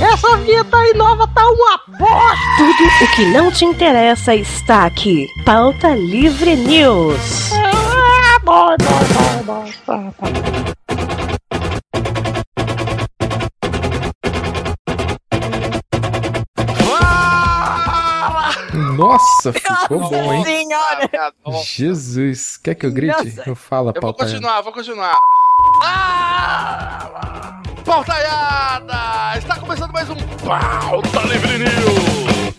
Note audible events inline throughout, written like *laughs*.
Essa vida aí nova tá uma bosta! Tudo o que não te interessa está aqui. Pauta Livre News. Ah, bom, bom, bom, bom. *laughs* Nossa, ficou bom, hein? Senhora! Jesus, quer que eu grite? Nossa. Eu falo Eu vou pauta. continuar, vou continuar. Ah! Pautaiada! Está começando mais um Pauta Livre News!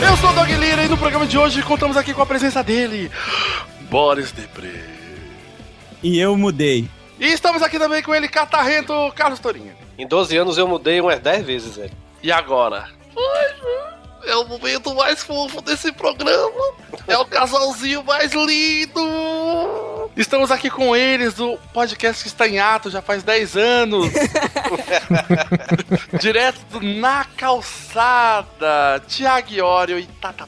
Eu sou o Dog Lira e no programa de hoje contamos aqui com a presença dele, Boris Depré. E eu mudei. E estamos aqui também com ele, Catarrento Carlos Torinho. Em 12 anos eu mudei umas 10 vezes, velho. E agora? Ai, é o momento mais fofo desse programa. É o casalzinho mais lindo. Estamos aqui com eles do podcast que está em ato já faz 10 anos. *laughs* Direto Na Calçada. Tiago Iório e Tata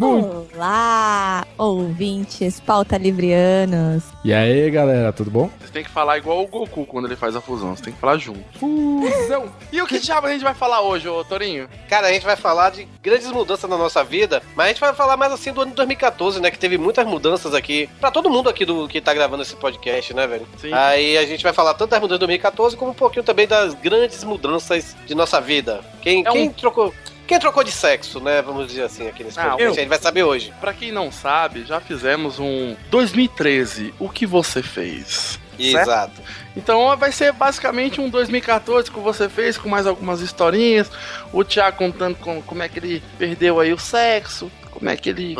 Olá, ouvintes pauta livrianos. E aí, galera, tudo bom? Você tem que falar igual o Goku quando ele faz a fusão. Você tem que falar junto. Fusão! E o que diabo a gente vai falar hoje, ô Torinho? Cara, a gente vai falar de grandes mudanças na nossa vida, mas a gente vai falar mais assim do ano de 2014, né? Que teve muitas mudanças aqui. Pra todo mundo aqui do que tá gravando esse podcast, né, velho? Sim. Aí a gente vai falar tanto das mudanças de 2014 como um pouquinho também das grandes mudanças de nossa vida. Quem, É um- quem trocou. Quem trocou de sexo, né? Vamos dizer assim, aqui nesse Ah, podcast. eu. A gente vai saber hoje. Pra quem não sabe, já fizemos um 2013. O que você fez? Certo? Exato. Então vai ser basicamente um 2014 que você fez, com mais algumas historinhas. O Thiago contando com, como é que ele perdeu aí o sexo, como é que ele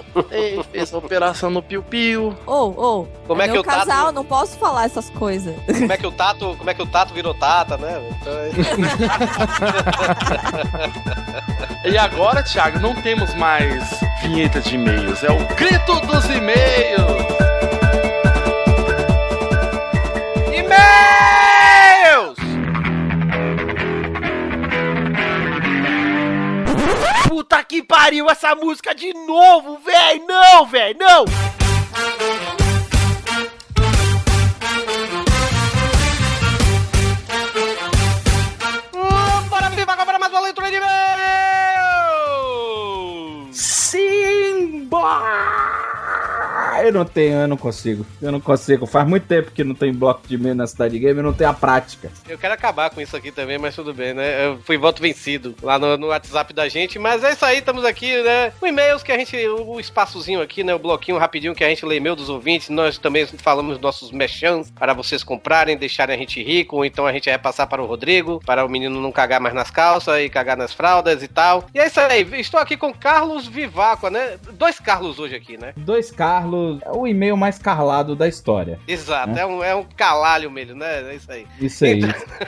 fez a operação no piu-piu. Ou, ou, Como é meu que o Tato- casal, não posso falar essas coisas. Como é que o Tato, como é que o Tato virou Tata, né? Então, é- *laughs* E agora, Thiago, não temos mais vinheta de e-mails, é o grito dos e-mails. E-mails! Que pariu essa música de novo, véi! Não, véi, não! Hum, Bora viva agora mais uma leitura de e-mails! Simba! Eu não tenho, eu não consigo. Eu não consigo. Faz muito tempo que não tem bloco de e-mail na cidade game, eu não tenho a prática. Eu quero acabar com isso aqui também, mas tudo bem, né? Eu fui voto vencido lá no, no WhatsApp da gente, mas é isso aí, estamos aqui, né? O e-mails que a gente, o espaçozinho aqui, né? O bloquinho rapidinho que a gente lê e-mail dos ouvintes. Nós também falamos nossos mechãs para vocês comprarem, deixarem a gente rico, ou então a gente vai passar para o Rodrigo, para o menino não cagar mais nas calças e cagar nas fraldas e tal. E é isso aí, estou aqui com Carlos Viváqua, né? Dois Carlos hoje aqui, né? Dois Carlos, é o e-mail mais carlado da história. Exato, é um, é um calalho mesmo, né? É isso aí. Isso aí.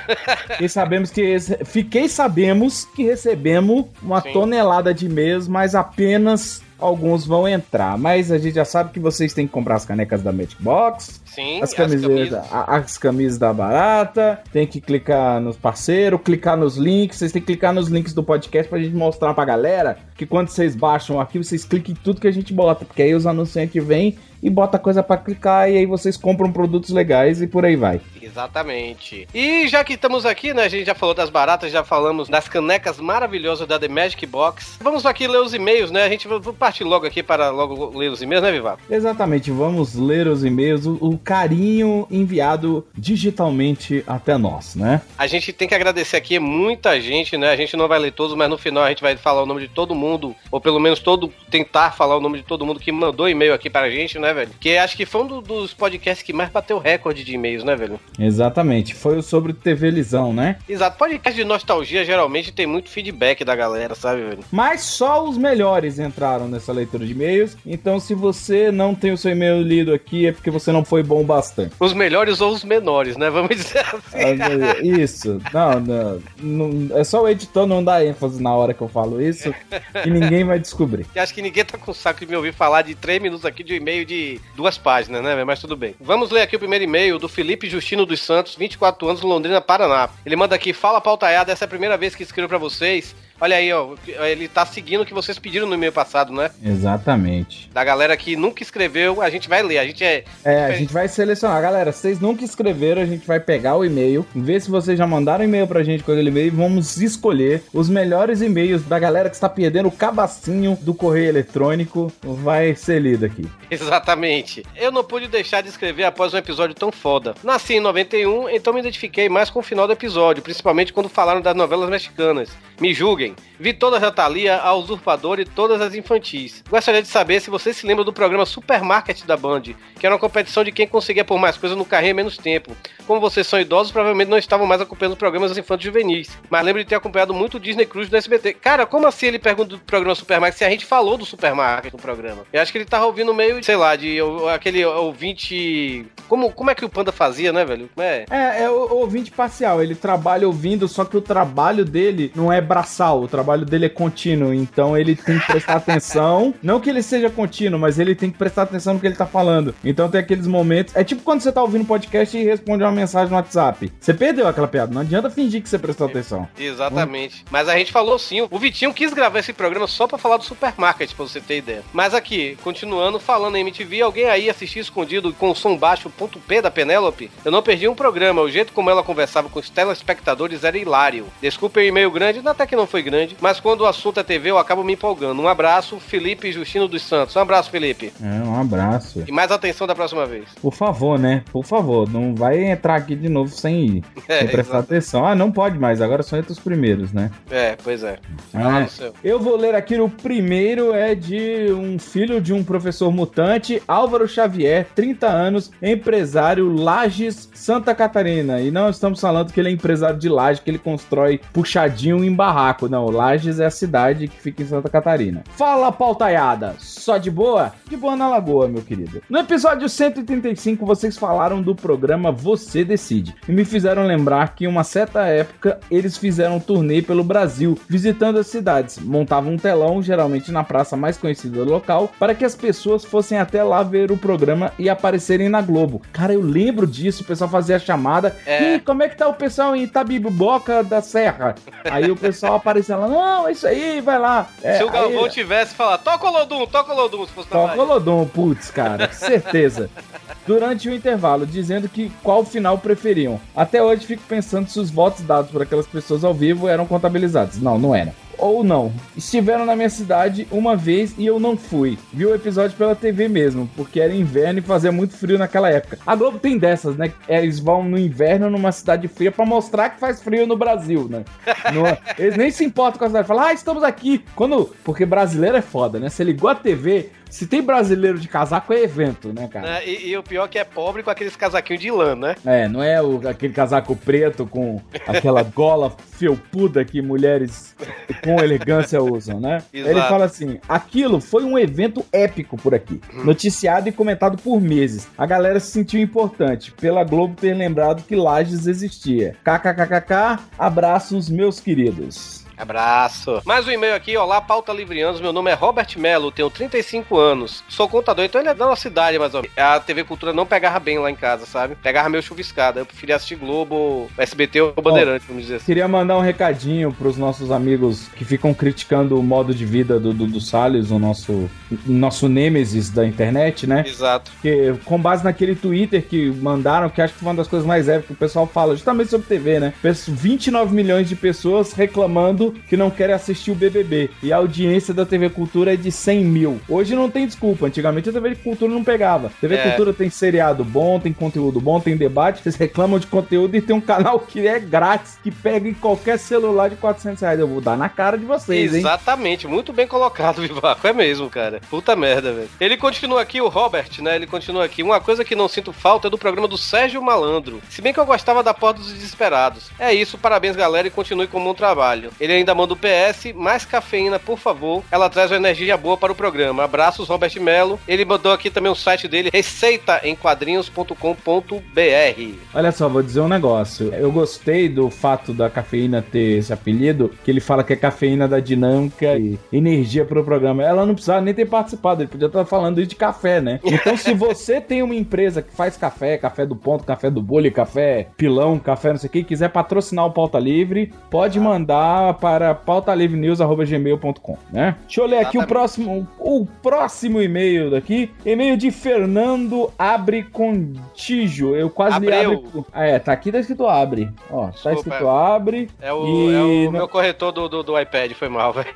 *laughs* e sabemos que. Fiquei sabemos que recebemos uma Sim. tonelada de e-mails, mas apenas alguns vão entrar. Mas a gente já sabe que vocês têm que comprar as canecas da Magic Box. Sim, As camisetas, a- as camisas da Barata, tem que clicar nos parceiros, clicar nos links, vocês têm que clicar nos links do podcast pra gente mostrar pra galera que quando vocês baixam o arquivo, vocês cliquem em tudo que a gente bota, porque aí os anunciantes vêm e bota coisa pra clicar e aí vocês compram produtos legais e por aí vai. Exatamente. E já que estamos aqui, né? A gente já falou das baratas, já falamos das canecas maravilhosas da The Magic Box. Vamos aqui ler os e-mails, né? A gente vai vai partir logo aqui para logo ler os e-mails, né, Vivaco? Exatamente, vamos ler os e-mails, o, o carinho enviado digitalmente até nós, né? A gente tem que agradecer aqui muita gente, né? A gente não vai ler todos, mas no final a gente vai falar o nome de todo mundo, ou pelo menos todo tentar falar o nome de todo mundo que mandou e-mail aqui pra gente, né, velho? Que acho que foi um do- dos podcasts que mais bateu recorde de e-mails, né, velho? Exatamente, foi o sobre TV Lisão, né? Exato. Podcast de nostalgia geralmente tem muito feedback da galera, sabe, velho? Mas só os melhores entraram nessa leitura de e-mails. Então, se você não tem o seu e-mail lido aqui, é porque você não foi bom bastante. Os melhores ou os menores, né? Vamos dizer *laughs* assim. Ah, Isso, não, não, não- É só o editor não dar ênfase na hora que eu falo isso e ninguém vai descobrir. E acho que ninguém tá com saco de me ouvir falar de três minutos aqui de um e-mail de duas páginas, né? Mas tudo bem. Vamos ler aqui o primeiro e-mail do Felipe Justino dos Santos, 24 anos, Londrina, Paraná. Ele manda aqui, fala pautaiada, essa é a primeira vez que escrevo pra vocês. Olha aí, ó. Ele tá seguindo o que vocês pediram no e-mail passado, né? Exatamente. Da galera que nunca escreveu, a gente vai ler. A gente é. É, a gente vai selecionar. Galera, vocês nunca escreveram, a gente vai pegar o e-mail, ver se vocês já mandaram e-mail pra gente com aquele e-mail e vamos escolher os melhores e-mails da galera que está perdendo o cabacinho do correio eletrônico. Vai ser lido aqui. *laughs* Exatamente. Eu não pude deixar de escrever após um episódio tão foda. Nasci em 91, então me identifiquei mais com o final do episódio, principalmente quando falaram das novelas mexicanas. Me julguem. Vi todas a Thalia, a Usurpadora e todas as infantis. Gostaria de saber se vocês se lembram do programa Supermarket da Band, que era uma competição de quem conseguia pôr mais coisas no carrinho em menos tempo. Como vocês são idosos, provavelmente não estavam mais acompanhando programas infantis juvenis. Mas lembro de ter acompanhado muito o Disney Cruise do SBT. Cara, como assim ele pergunta do programa Supermarket se a gente falou do Supermarket no programa? Eu acho que ele tava ouvindo meio, sei lá, de aquele ouvinte. Como, como é que o Panda fazia, né, velho? É? É, é o ouvinte parcial. Ele trabalha ouvindo, só que o trabalho dele não é braçal, o trabalho dele é contínuo. Então ele tem que prestar atenção. Não que ele seja contínuo, mas ele tem que prestar atenção no que ele tá falando. Então tem aqueles momentos. É tipo quando você tá ouvindo podcast e responde uma mensagem no WhatsApp. Você perdeu aquela piada. Não adianta fingir que você prestou atenção. Exatamente. Mas a gente falou sim. O Vitinho quis gravar esse programa só pra falar do supermarket, pra você ter ideia. Mas aqui, continuando falando em MTV, alguém aí assistiu escondido com o som baixo ponto P da Penélope? Eu não perdi um programa. O jeito como ela conversava com os telespectadores era hilário. Desculpe o e-mail grande, até que não foi grande. Mas quando o assunto é TV, eu acabo me empolgando. Um abraço, Felipe Justino dos Santos. Um abraço, Felipe. É, um abraço. E mais atenção da próxima vez. Por favor, né? Por favor, não vai entrar aqui de novo sem ir. *laughs* É, sem prestar exato. atenção. Ah, não pode mais, agora só entra os primeiros, né? É, pois é. Ah, no seu. eu vou ler aqui o primeiro é de um filho de um professor mutante, Álvaro Xavier, 30 anos, empresário Lages, Santa Catarina. E não estamos falando que ele é empresário de Lages, que ele constrói puxadinho em barraco. Não, Lages é a cidade que fica em Santa Catarina. Fala, pautaiada! Só de boa? De boa na lagoa, meu querido. No episódio 135, vocês falaram do programa Você Decide. E me fizeram lembrar que em uma certa época eles fizeram um turnê pelo Brasil, visitando as cidades. Montavam um telão, geralmente na praça mais conhecida do local, para que as pessoas fossem até lá ver o programa e aparecerem na Globo. Cara, eu lembro disso, o pessoal fazia a chamada. É. "Ih, como é que tá o pessoal em Itabiboca da Serra? Aí o pessoal aparecia lá, não, é isso aí, vai lá. É, Se o aí- Galvão tivesse falado, toca o Lodum, toca o Lodum, se fosse Toca Bahia. Lodom, putz, cara, *laughs* certeza. Durante o intervalo, dizendo que qual final preferiam. Até hoje fico pensando se os votos dados por aquelas pessoas ao vivo eram contabilizados. Não, não eram. Ou não. Estiveram na minha cidade uma vez e eu não fui. Vi o episódio pela TV mesmo, porque era inverno e fazia muito frio naquela época. A Globo tem dessas, né? Eles vão no inverno numa cidade fria pra mostrar que faz frio no Brasil, né? Não é- eles nem se importam com a cidade. Falam, ah, estamos aqui. Quando. Porque brasileiro é foda, né? Você ligou a TV, se tem brasileiro de casaco é evento, né, cara? Né? E, e o pior é que é pobre com aqueles casaquinhos de lã, né? É, não é o- aquele casaco preto com aquela *laughs* gola felpuda que mulheres com elegância usam, né? *laughs* Exato. Ele fala assim: aquilo foi um evento épico por aqui, noticiado e comentado por meses. A galera se sentiu importante pela Globo ter lembrado que Lages existia. KKKKK, abraços, meus queridos. Abraço. Mais um e-mail aqui, olá, pauta livrianos. Meu nome é Robert Melo, tenho 35 anos. Sou contador, então ele é da nossa cidade, mais ou menos. A TV Cultura não pegava bem lá em casa, sabe? Pegava meio chuviscada. Eu preferia assistir Globo, SBT ou Bandeirante, vamos dizer assim. Queria mandar um recadinho pros nossos amigos que ficam criticando o modo de vida do, do, do Salles, o nosso, nosso nêmesis da internet, né? Exato. Porque, com base naquele Twitter que mandaram, que acho que foi uma das coisas mais épicas que o pessoal fala, justamente sobre TV, né? Pes- 29 milhões de pessoas reclamando que não querem assistir o BBB. E a audiência da TV Cultura é de 100 mil. Hoje não tem desculpa. Antigamente a TV Cultura não pegava. TV É. Cultura tem seriado bom, tem conteúdo bom, tem debate. Vocês reclamam de conteúdo e tem um canal que é grátis, que pega em qualquer celular de 400 reais. Eu vou dar na cara de vocês, hein? Exatamente, muito bem colocado, *laughs* Vivaco. É mesmo, cara. Puta merda, velho. Ele continua aqui, o Robert, né? Ele continua aqui. Uma coisa que não sinto falta é do programa do Sérgio Malandro. Se bem que eu gostava da Porta dos Desesperados. É isso, parabéns, galera, e continue com um bom trabalho. Ele ainda manda o PS, mais cafeína, por favor. Ela traz uma energia boa para o programa. Abraços, Robert Melo. Ele mandou aqui também o site dele, receitaemquadrinhos.com.br. Olha só, vou dizer um negócio. Eu gostei do fato da cafeína ter esse apelido, que ele fala que é cafeína da dinâmica e energia pro programa. Ela não precisava nem ter participado, ele podia estar falando de café, né? Então, se você tem uma empresa que faz café, café do ponto, café do bolho, café pilão, café não sei o que, quiser patrocinar o Pauta Livre, pode mandar para pautalivrenews.gmail.com, né? Deixa eu ler aqui o Exatamente. próximo, o próximo e-mail daqui. E-mail de Fernando Abre Contígio. Eu quase li Abreu. abre. Ah, é, tá aqui, tá escrito abre. Ó, tá Desculpa, escrito abre. É o, E é o não- meu corretor do, do, do iPad, foi mal, velho.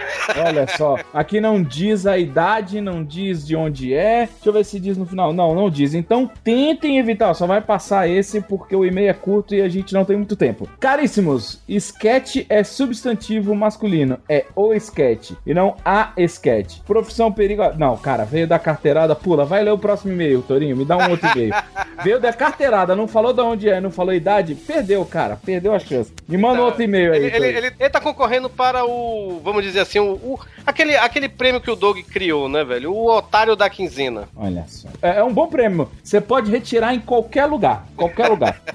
Olha só, aqui não diz a idade, não diz de onde é. Deixa eu ver se diz no final. Não, não diz. Então tentem evitar, só vai passar esse porque o e-mail é curto e a gente não tem muito tempo. Caríssimos, sketch é substantivo masculino, é o sketch e não a sketch. Profissão perigo. Não, cara, veio da carteirada, pula, vai ler o próximo e-mail, Torinho, me dá um outro e-mail. *laughs* veio da carteirada, não falou de onde é, não falou idade, perdeu, cara, perdeu a chance. Me manda Não, outro e-mail aí. Ele, ele, ele, ele tá concorrendo para o, vamos dizer assim, o, o- aquele, aquele prêmio que o Doug criou, né, velho? O otário da quinzena. Olha só. É, é um bom prêmio. Você pode retirar em qualquer lugar. Qualquer lugar. *laughs*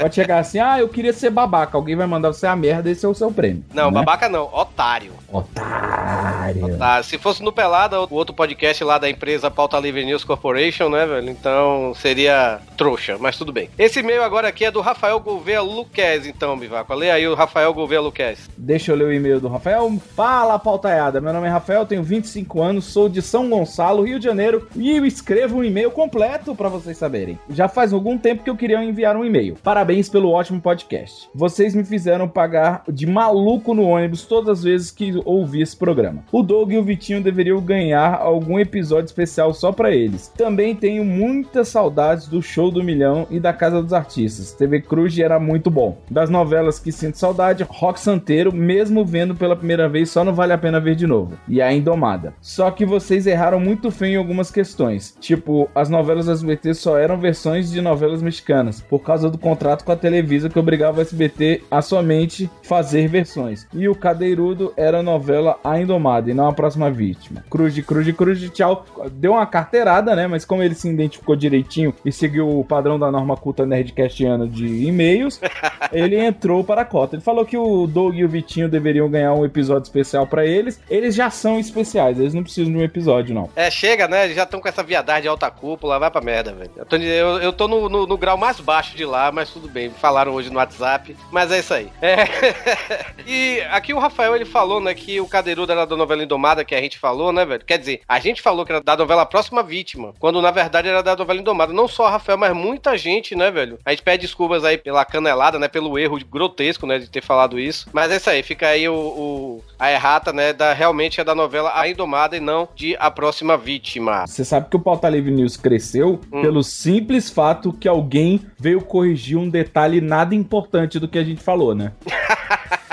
Pode chegar assim, ah, eu queria ser babaca. Alguém vai mandar você a merda, esse é o seu prêmio. Não, né? Babaca não, otário. Otário. Tá, se fosse no Pelada, o outro podcast lá da empresa Pauta Livre News Corporation, né, velho? Então seria trouxa, mas tudo bem. Esse e-mail agora aqui é do Rafael Gouveia Luquez, então, Bivaco. Lê aí o Rafael Gouveia Luquez. Deixa eu ler o e-mail do Rafael. Fala, pautaiada. Meu nome é Rafael, tenho 25 anos, sou de São Gonçalo, Rio de Janeiro, e eu escrevo um e-mail completo pra vocês saberem. Já faz algum tempo que eu queria enviar um e-mail. Parabéns pelo ótimo podcast. Vocês me fizeram pagar de maluco no ônibus todas as vezes que ouvi esse programa. O Doug e o Vitinho deveriam ganhar algum episódio especial só pra eles. Também tenho muitas saudades do Show do Milhão e da Casa dos Artistas. TV Cruz era muito bom. Das novelas que sinto saudade, Rock Santeiro, mesmo vendo pela primeira vez, só não vale a pena ver de novo. E a Indomada. Só que vocês erraram muito feio em algumas questões. Tipo, as novelas do SBT só eram versões de novelas mexicanas, por causa do contrato com a Televisa que obrigava o SBT a somente fazer versões. E o Cadeirudo era a novela A Indomada e não a próxima vítima. Cruz de cruz de cruz de tchau. Deu uma carteirada, né? Mas como ele se identificou direitinho e seguiu o padrão da norma culta nerdcastiana de e-mails, *laughs* ele entrou para a cota. Ele falou que o Doug e o Vitinho deveriam ganhar um episódio especial para eles. Eles já são especiais, eles não precisam de um episódio, não. É, chega, né? Eles já estão com essa viadagem de alta cúpula, vai pra merda, velho. Eu tô, eu, eu tô no, no- no grau mais baixo de lá, mas tudo bem. Falaram hoje no WhatsApp, mas é isso aí. É. *laughs* e aqui o Rafael, ele falou, né, que o Cadeirudo era da novela Indomada, que a gente falou, né, velho? Quer dizer, a gente falou que era da novela Próxima Vítima, quando na verdade era da novela Indomada. Não só o Rafael, mas muita gente, né, velho? A gente pede desculpas aí pela canelada, né, pelo erro grotesco, né, de ter falado isso. Mas é isso aí, fica aí o, o- a errata, né, da, realmente é da novela A Indomada e não de A Próxima Vítima. Você sabe que o Pauta Livre News cresceu Hum. pelo simples fato que alguém veio corrigir um detalhe nada importante do que a gente falou, né? *laughs*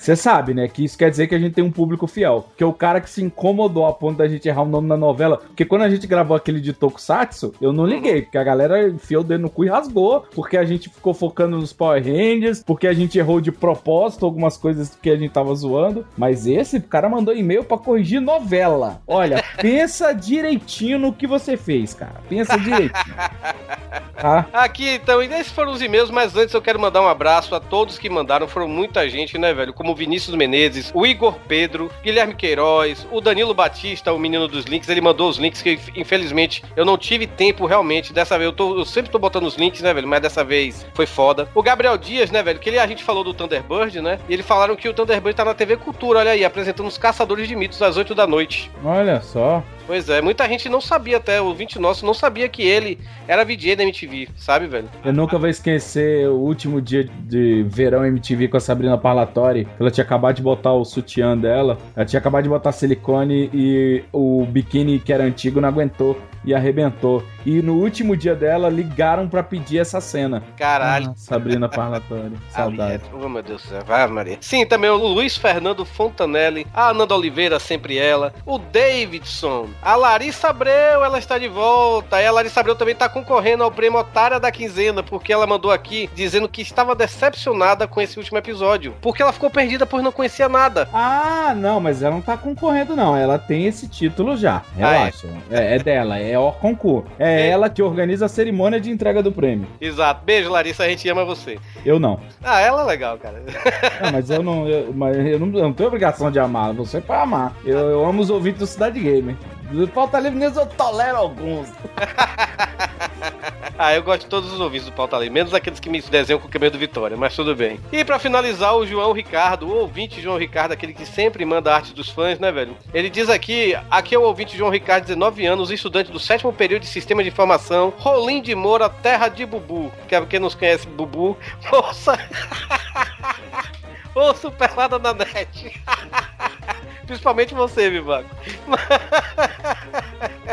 Você sabe, né? Que isso quer dizer que a gente tem um público fiel. Que é o cara que se incomodou a ponto da gente errar o nome da novela. Porque quando a gente gravou aquele de Tokusatsu, eu não liguei. Porque a galera enfiou o dedo no cu e rasgou. Porque a gente ficou focando nos Power Rangers. Porque a gente errou de propósito algumas coisas que a gente tava zoando. Mas esse, cara mandou e-mail pra corrigir novela. Olha, *laughs* pensa direitinho no que você fez, cara. Pensa direitinho. *laughs* Tá? Aqui, então, e esses foram os e-mails, mas antes eu quero mandar um abraço a todos que mandaram, foram muita gente, né, velho? Como o Vinícius Menezes, o Igor Pedro, Guilherme Queiroz, o Danilo Batista, o menino dos links, ele mandou os links que, infelizmente, eu não tive tempo realmente, dessa vez, eu, tô- eu sempre tô botando os links, né, velho? Mas dessa vez foi foda. O Gabriel Dias, né, velho, que ele, a gente falou do Thunderbird, né? E eles falaram que o Thunderbird tá na TV Cultura, olha aí, apresentando os Caçadores de Mitos às 8 da noite. Olha só. Pois é, muita gente não sabia até, o ouvinte nosso não sabia que ele era VJ da MTV, sabe, velho? Eu nunca vou esquecer o último dia de verão MTV com a Sabrina Parlatori. Ela tinha acabado de botar o sutiã dela. Ela tinha acabado de botar silicone e o biquíni que era antigo não aguentou e arrebentou. E no último dia dela ligaram pra pedir essa cena. Caralho. Ah, Sabrina Parlatori. *laughs* Saudade. Oh, meu Deus do céu. Vai, Maria. Sim, também o Luiz Fernando Fontanelli, a Ananda Oliveira, sempre ela, o Davidson, a Larissa Abreu, ela está de volta. E a Larissa Abreu também está concorrendo ao prêmio Otária da Quinzena, porque ela mandou aqui dizendo que estava decepcionada com esse último episódio, porque ela ficou perdida pois não conhecia nada. Ah, não, mas ela não tá concorrendo, não. Ela tem esse título já. Relaxa. é? É, dela, é o concurso. É, É. ela que organiza a cerimônia de entrega do prêmio. Exato. Beijo, Larissa, a gente ama você. Eu não. Ah, ela é legal, cara. Não, mas eu não, eu, mas eu não, eu não tenho obrigação de amar. Você é pra amar. Eu, eu amo os ouvintes do Cidade Gamer. Pauta Livre News eu tolero alguns. *laughs* Ah, eu gosto de todos os ouvintes do Pauta Livre, menos aqueles que me desenham com o cabelo do Vitória, mas tudo bem. E pra finalizar, o João Ricardo, o ouvinte João Ricardo, aquele que sempre manda arte dos fãs, né, velho? Ele diz aqui, aqui é o ouvinte João Ricardo, 19 anos, estudante do sétimo período de Sistema de Informação, Rolim de Moura, terra de Bubu. Que é quem nos conhece, Bubu. Moça! *laughs* Ô, superlada na net. *laughs* Principalmente você, Vivaco.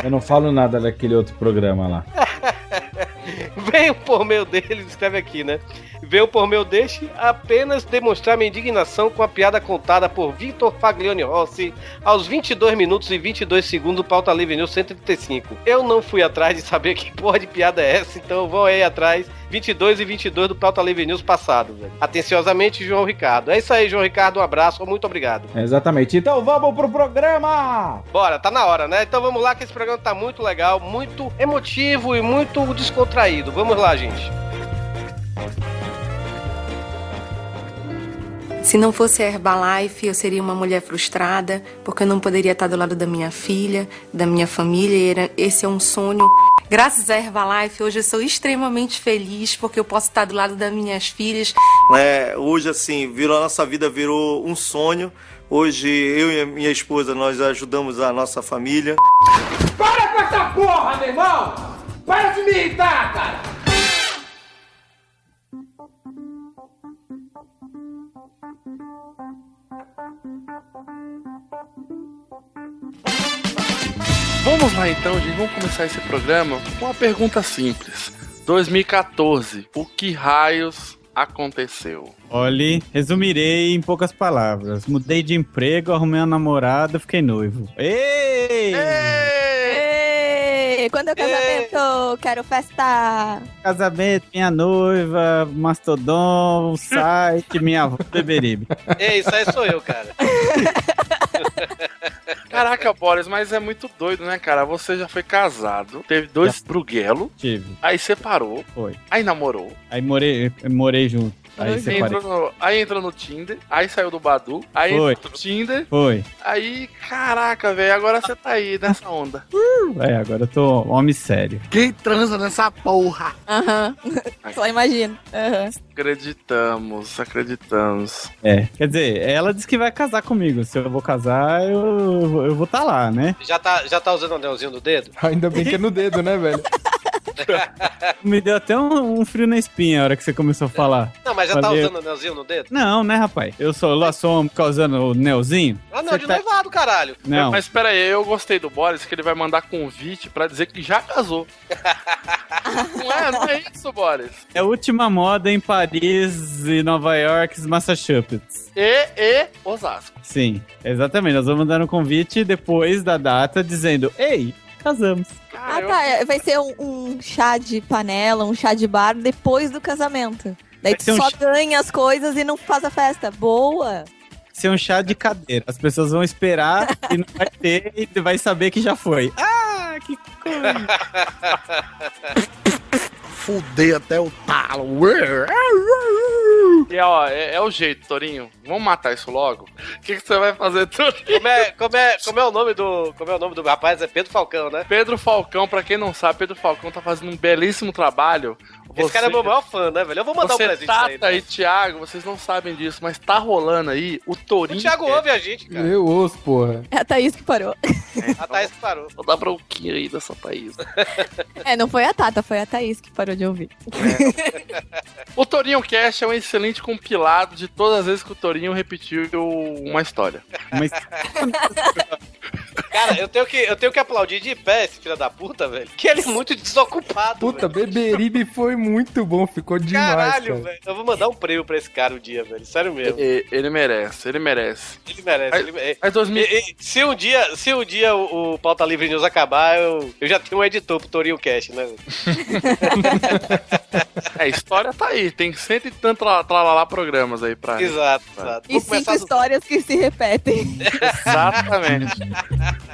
Eu não falo nada daquele outro programa lá. *laughs* *laughs* Venho por meu dele, escreve aqui, né? Venho por meu deixe apenas demonstrar minha indignação com a piada contada por Vitor Faglione Rossi aos 22 minutos e 22 segundos do Pauta Livre News 135. Eu não fui atrás de saber *laughs* que porra de piada é essa, então vão aí atrás. 22 e 22 do Pauta Livre News passado, velho. Atenciosamente, João Ricardo. É isso aí, João Ricardo. Um abraço, muito obrigado. Exatamente. Então vamos pro programa! Bora, tá na hora, né? Então vamos lá, que esse programa tá muito legal, muito emotivo e muito descontraído. Vamos lá, gente. Se não fosse a Herbalife, eu seria uma mulher frustrada, porque eu não poderia estar do lado da minha filha, da minha família. e era- Esse é um sonho. Graças à Herbalife, hoje eu sou extremamente feliz, porque eu posso estar do lado das minhas filhas. né? Hoje, assim, virou a nossa vida virou um sonho. Hoje, eu e a minha esposa, nós ajudamos a nossa família. Para com essa porra, meu irmão! Para de me irritar, cara! Vamos lá então, gente. Vamos começar esse programa com uma pergunta simples. 2014. O que raios aconteceu? Olhe, resumirei em poucas palavras. Mudei de emprego, arrumei uma namorada, fiquei noivo. Ei! Ei, quando é o casamento? Quero festa. Casamento, minha noiva, mastodon, site, *laughs* minha avó, beberibe. Ei, isso aí sou eu, cara. *laughs* Caraca, Boris, mas é muito doido, né, cara? Você já foi casado, teve dois bruguelo, Tive, aí separou, foi. aí namorou, Aí morei, morei junto. Aí aí separei. entrou, no, aí entrou no Tinder, aí saiu do Badu, aí Foi. entrou no Tinder, Foi. aí, caraca, velho, agora você tá aí nessa onda. É, agora eu tô homem sério. Quem transa nessa porra? Aham. Só imagino. Aham. Acreditamos, acreditamos. É, quer dizer, ela disse que vai casar comigo. Se eu vou casar, eu, eu vou estar lá, né? Já tá, já tá usando o anelzinho do dedo? Ainda bem que é no dedo, né, velho? *laughs* Me deu até um, um frio na espinha a hora que você começou a falar. Não, mas já tá Valeu. usando o anelzinho no dedo? Não, né, rapaz? Eu sou lá sou homem causando o Nelzinho. Ah, não, Você de tá- noivado, caralho. Não, Mas pera aí, eu gostei do Boris que ele vai mandar convite pra dizer que já casou. *laughs* não é, não é isso, Boris. é a última moda em Paris e Nova York, Massachusetts. E, e, Osasco. Sim, exatamente. Nós vamos mandar um convite depois da data dizendo: Ei, casamos. Ah, Cara, eu- tá. Vai ser um, um chá de panela, um chá de bar depois do casamento. Daí Vai tu um só chá- ganha as coisas e não faz a festa. Boa! Ser um chá de cadeira. As pessoas vão esperar e não vai ter e vai saber que já foi. Ah, que coisa. Fudei até o talo. E ó, é, é o jeito, Torinho. Vamos matar isso logo. O que, que você vai fazer, Torinho? Como é, como, é, como é o nome do. Como é o nome do rapaz? É Pedro Falcão, né? Pedro Falcão, pra quem não sabe, Pedro Falcão tá fazendo um belíssimo trabalho. Esse cara é meu maior fã, né, velho? Eu vou mandar um você presente Tata pra ele. né? e Thiago, vocês não sabem disso, mas tá rolando aí o O Torinho. Thiago ouve a gente, cara. Eu ouço, porra. É a Thaís que parou. A Thaís que parou. Vou dar bronquinha aí dessa Thaís. É, não foi a Tata, foi a Thaís que parou de ouvir. O Torinho Cast é um excelente compilado de todas as vezes que o Torinho repetiu uma história. Mas Cara, eu tenho, que, eu tenho que aplaudir de pé esse filho da puta, velho. Que ele é muito desocupado. Puta, velho. Beberibe foi muito bom, ficou demais, Caralho, cara. velho. Eu vou mandar um prêmio pra esse cara um dia, velho. Sério mesmo. E- Ele merece, ele merece. Ele merece. Mas- Ele merece. Mas 2000... E- e- se um dia, se um dia o, o Pauta Livre News acabar, eu, eu já tenho um editor pro Torinho Cash, né? velho? *laughs* É, a história tá aí. Tem cento e tanto lá, lá programas aí pra. Exato, exato. E cinco do- histórias que se repetem. Exatamente. *laughs*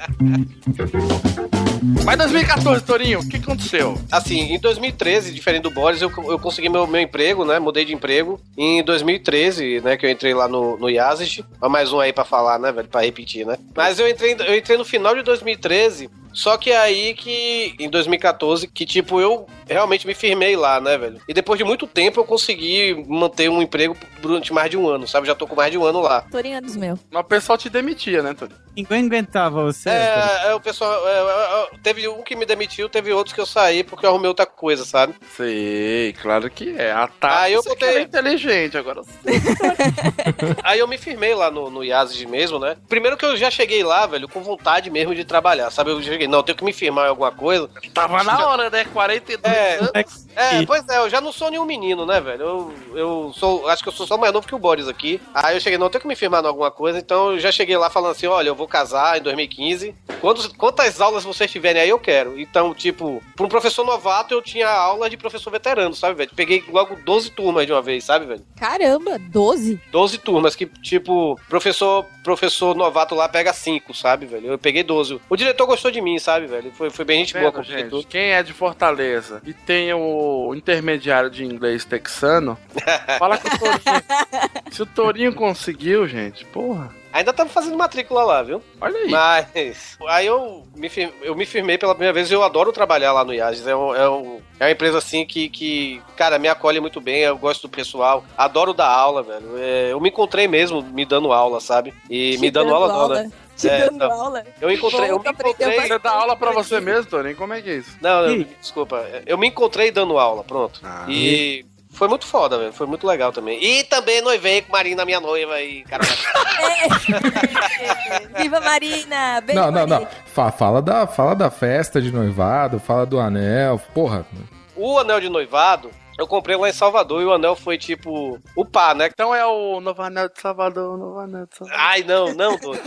Mas 2014, Torinho, o que aconteceu? Assim, em 2013, diferente do Boris, eu, eu consegui meu, meu emprego, né? Mudei de emprego. Em 2013, né? Que eu entrei lá no, no Yazid. Mais um aí pra falar, né, velho? Pra repetir, né? Mas eu entrei, eu entrei no final de 2013. Só que aí que, em 2014, que tipo, eu realmente me firmei lá, né, velho? E depois de muito tempo eu consegui manter um emprego durante mais de um ano, sabe? Já tô com mais de um ano lá. Torinho é dos meus. Mas o pessoal te demitia, né, Torinho? Ninguém aguentava você. É, é, o pessoal. é, é, é, teve um que me demitiu, teve outros que eu saí porque eu arrumei outra coisa, sabe? Sei, claro que é. A tá, Aí eu você botei- que é inteligente agora. *laughs* Aí eu me firmei lá no, no Yazid mesmo, né? Primeiro que eu já cheguei lá, velho, com vontade mesmo de trabalhar, sabe? Eu cheguei, não, eu tenho que me firmar em alguma coisa. Tava na hora, né? 42 É, anos. É, pois é, eu já não sou nenhum menino, né, velho? Eu, eu sou, acho que eu sou só mais novo que o Boris aqui. Aí eu cheguei, não, eu tenho que me firmar em alguma coisa, então eu já cheguei lá falando assim, olha, eu vou casar em 2015. Quantos, quantas aulas vocês tiverem aí, eu quero. Então, tipo, pra um professor novato, eu tinha aula de professor veterano, sabe, velho? Peguei logo 12 turmas de uma vez, sabe, velho? Caramba, 12? 12 turmas, que, tipo, professor, professor novato lá pega 5, sabe, velho? Eu peguei 12. O diretor gostou de mim, sabe, velho? Foi, foi bem gente boa com o Vendo, diretor. gente, quem é de Fortaleza e tem o intermediário de inglês texano, *laughs* fala com o Torinho. Se o Torinho conseguiu, gente, porra. Ainda estamos fazendo matrícula lá, viu? Olha aí. Mas aí eu me, fir- eu me firmei pela primeira vez e eu adoro trabalhar lá no Iagis. É, um- é, um- é uma empresa assim que, que, cara, me acolhe muito bem, eu gosto do pessoal, adoro dar aula, velho. É, eu me encontrei mesmo me dando aula, sabe? E Te me dando, dando aula, não, aula. né? Te É, dando não. aula. Eu encontrei, eu me encontrei. Você dá aula pra você mesmo, Torinho? Como é que é isso? Não, não, desculpa. Eu me encontrei dando aula, pronto. Ah. E foi muito foda, velho. Foi muito legal também. E também noivei com Marina, minha noiva, e cara. *laughs* Viva Marina! Beijo, Não, não, Marina. não. Fa- fala, da, fala da festa de noivado, fala do anel. Porra. o anel de noivado, eu comprei lá em Salvador e o anel foi tipo o pá, né? Então é o Novo Anel de Salvador, Novo Anel de Salvador. Ai, não, não, Doug. *laughs*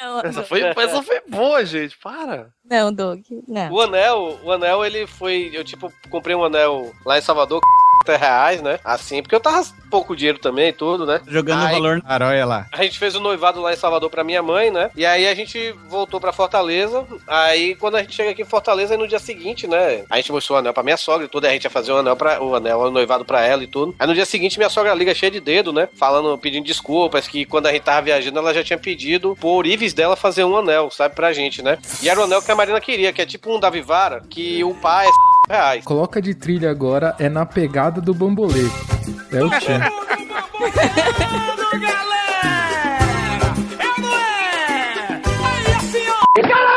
Não, Essa foi, essa foi boa, gente. Para. não, Doug. Não. O anel, o anel, ele foi. Eu, tipo, comprei um anel lá em Salvador, 50 reais, né? Assim, porque eu tava pouco dinheiro também e tudo, né? Jogando Aí- valor na olha lá. A gente fez o noivado lá em Salvador pra minha mãe, né? E aí a gente voltou pra Fortaleza. Aí quando a gente chega aqui em Fortaleza, aí no dia seguinte, né? A gente mostrou o anel pra minha sogra e tudo. aí A gente ia fazer o anel, pra, o anel, o noivado pra ela e tudo. Aí no dia seguinte, minha sogra liga cheia de dedo, né? Falando, pedindo desculpas, que quando a gente tava viajando, ela já tinha pedido por ourives dela fazer um anel, sabe, pra gente, né? E era o anel que a Marina queria, que é tipo um da Vivara, que o pai é reais. Coloca de trilha agora, é na pegada do bambolê. É o a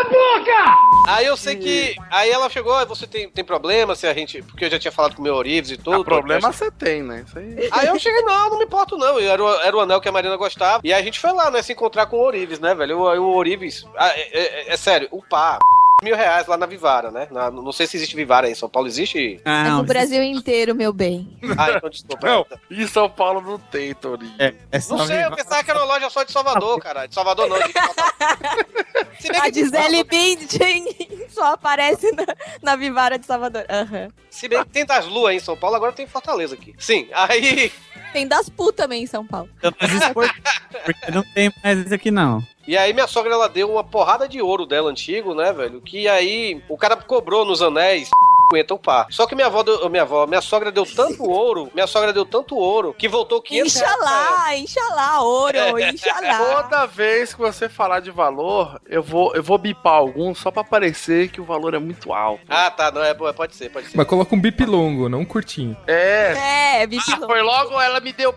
*laughs* boca! Aí eu sei que. Aí ela chegou, "Ah, você tem, tem problema se a gente. Porque eu já tinha falado com o meu Orives e tudo. Ah, problema você tem, né? Isso aí. Aí eu cheguei, não, não me importo não. E Era o, era o anel que a Marina gostava. E aí a gente foi lá, né, se encontrar com o Orives, né, velho? O, o Orives. ah, é, é- é sério, o pá. Mil reais lá na Vivara, né? Na- não sei se existe Vivara aí em São Paulo. Existe? É no Brasil inteiro, meu bem. Ah, então desculpa. Não, em São Paulo não tem, Torinho. É, é Não sei, eu Vivara. pensava que era uma loja só de Salvador, cara. De Salvador não, de *laughs* bem A Gisele Bündchen *laughs* só aparece na, na Vivara de Salvador. Aham. Se bem que tem das luas em São Paulo, agora tem em Fortaleza aqui. Sim, aí. Tem das putas também em São Paulo. Eu tô desporto, *laughs* porque não tem mais isso aqui não. E aí minha sogra ela deu uma porrada de ouro dela antigo, né, velho? Que aí o cara cobrou nos anéis 50 o par. Só que minha avó, deu, minha avó, minha sogra deu tanto ouro, minha sogra deu tanto ouro que voltou 500 reais pra ela. Inxalá, inxalá, ouro, *laughs* inxalá. Toda vez que você falar de valor, eu vou, eu vou bipar algum só pra parecer que o valor é muito alto. Ah, tá, não é, pode ser, pode ser. Mas coloca um bip longo, não um curtinho. É. É, bicho. Ah, foi logo, ela me deu.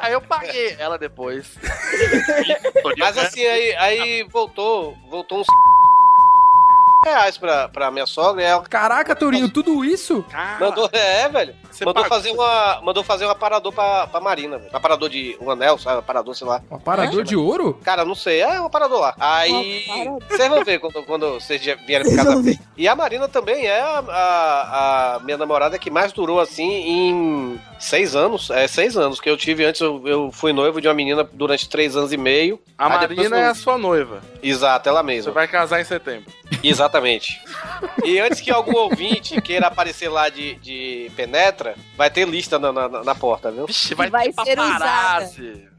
Aí eu paguei ela depois. Mas assim, aí, aí voltou, voltou uns reais pra, pra minha sogra e ela Caraca, Tourinho, tudo isso? mandou, é, velho, Você mandou pagou- fazer uma, mandou fazer um aparador pra, pra Marina, velho. Um aparador de, um anel, sabe, um aparador, sei lá. Um aparador de ouro? Cara, não sei, é um aparador lá. Aí, vocês vão ver quando, quando vocês vierem pra casa. E a Marina também é a, a- a minha namorada que mais durou, assim, em seis anos. É, seis anos, que eu tive antes, eu, eu fui noivo de uma menina durante três anos e meio. A Marina eu- é a sua noiva. Exato, ela Você mesma. vai casar em setembro. Exatamente. E antes que algum ouvinte queira aparecer lá de, de penetra, vai ter lista na, na, na porta, viu? Vixe, vai ter ser usada.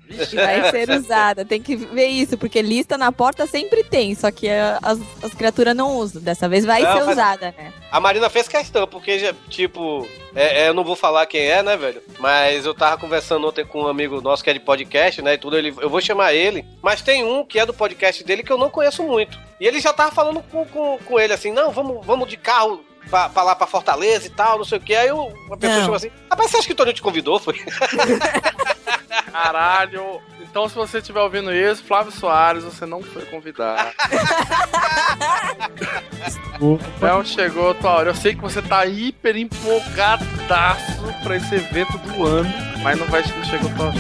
E vai ser *laughs* usada. Tem que ver isso, porque lista na porta sempre tem, só que as, as criaturas não usam. Dessa vez vai Não, ser usada, né? A Marina fez questão, porque, tipo, é- é, eu não vou falar quem é, né, velho? Mas eu tava conversando ontem com um amigo nosso que é de podcast, né, e tudo, ele, eu vou chamar ele, mas tem um que é do podcast dele que eu não conheço muito. E ele já tava falando com, com, com ele assim, não, vamos, vamos de carro pra, pra lá pra Fortaleza e tal, não sei o que. Aí eu, uma pessoa Não. chegou assim, rapaz, você acha que o Toninho te convidou? Foi? *laughs* Caralho. Então, se você estiver ouvindo isso, Flávio Soares, você não foi convidado. Léo chegou, tua hora. Eu sei que você tá hiper empolgadaço pra esse evento do ano, mas não vai não chegou tua hora.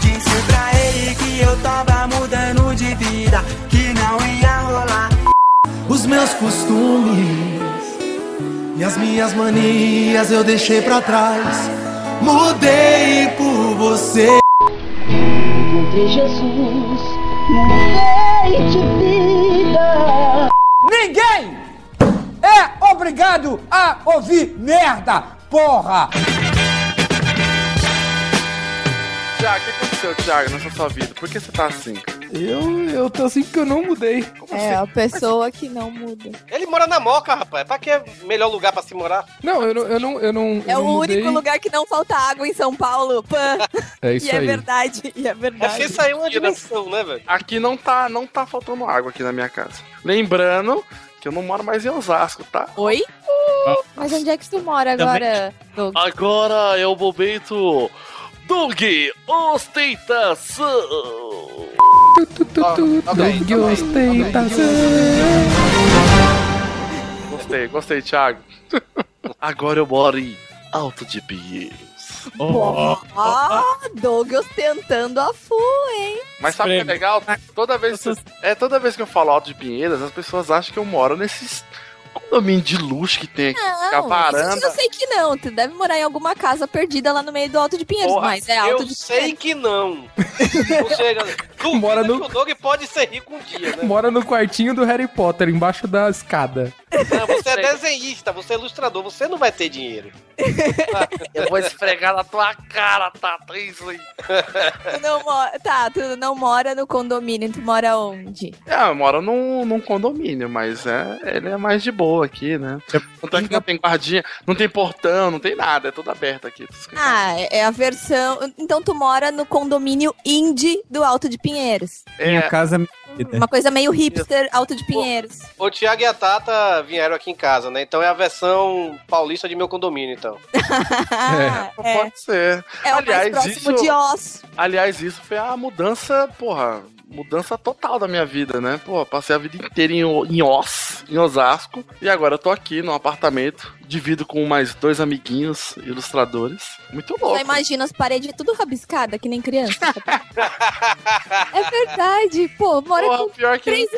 Disse pra ele que eu tava mudando de vida, que não ia rolar. Os meus costumes e as minhas manias eu deixei pra trás. Mudei por você. Encontrei Jesus, mudei de vida. Ninguém é obrigado a ouvir merda, porra! Tiago, o que aconteceu, Thiago, nessa sua vida? Por que você tá assim? Eu, eu tô assim porque eu não mudei. É, a pessoa que não muda. Ele mora na Moca, rapaz. Pra que é melhor lugar pra se morar? Não, eu não. Eu não, eu não É eu o não único mudei. lugar que não falta água em São Paulo. Pã. É isso e é aí. verdade, e é verdade. Aí é uma dimensão, né, velho? Aqui não tá, não tá faltando água aqui na minha casa. Lembrando que eu não moro mais em Osasco, tá? Oi? Mas onde é que tu mora agora, Doug? Agora é o momento Doug Ostentação. Doug ostentação. Gostei, gostei, Thiago. Agora eu moro em Alto de Pinheiros. Ó, Doug ostentando a fu, hein? Mas sabe o que é legal? Toda vez, é, toda vez que eu falo Alto de Pinheiros, as pessoas acham que eu moro nesses condomínio de luxo que tem aqui. com a Não, varanda. isso eu sei que não. Tu deve morar em alguma casa perdida lá no meio do Alto de Pinheiros, Porra, mas é Alto eu de sei que não. Ou seja, duvido *laughs* Mora no- que o Doug pode ser rico um dia, né? Mora no quartinho do Harry Potter, embaixo da escada. Não, você é desenhista, você é ilustrador, você não vai ter dinheiro. Eu vou esfregar na tua cara, Tata. Aí. Tu não mora... Tá, tu não mora no condomínio, tu mora onde? É, eu moro num, num condomínio, mas é, ele é mais de boa aqui, né? Tanto é que não tem guardinha, não tem portão, não tem nada, é tudo aberto aqui. Ah, é é a versão... Então tu mora no condomínio indie do Alto de Pinheiros. Minha É. casa me Uma coisa meio hipster, Alto de Pinheiros. O Thiago e a Tata vieram aqui em casa, né? Então é a versão paulista de meu condomínio, então. *laughs* É, Pode ser. É o mais próximo de Oz. Aliás, isso foi a mudança, porra, mudança total da minha vida, né? Pô, passei a vida inteira em, em Oz, em Osasco, e agora eu tô aqui num apartamento, divido com mais dois amiguinhos ilustradores. Muito Só louco. imagina as paredes tudo rabiscadas, que nem criança. *laughs* é verdade. Pô, mora Porra, com pior que três,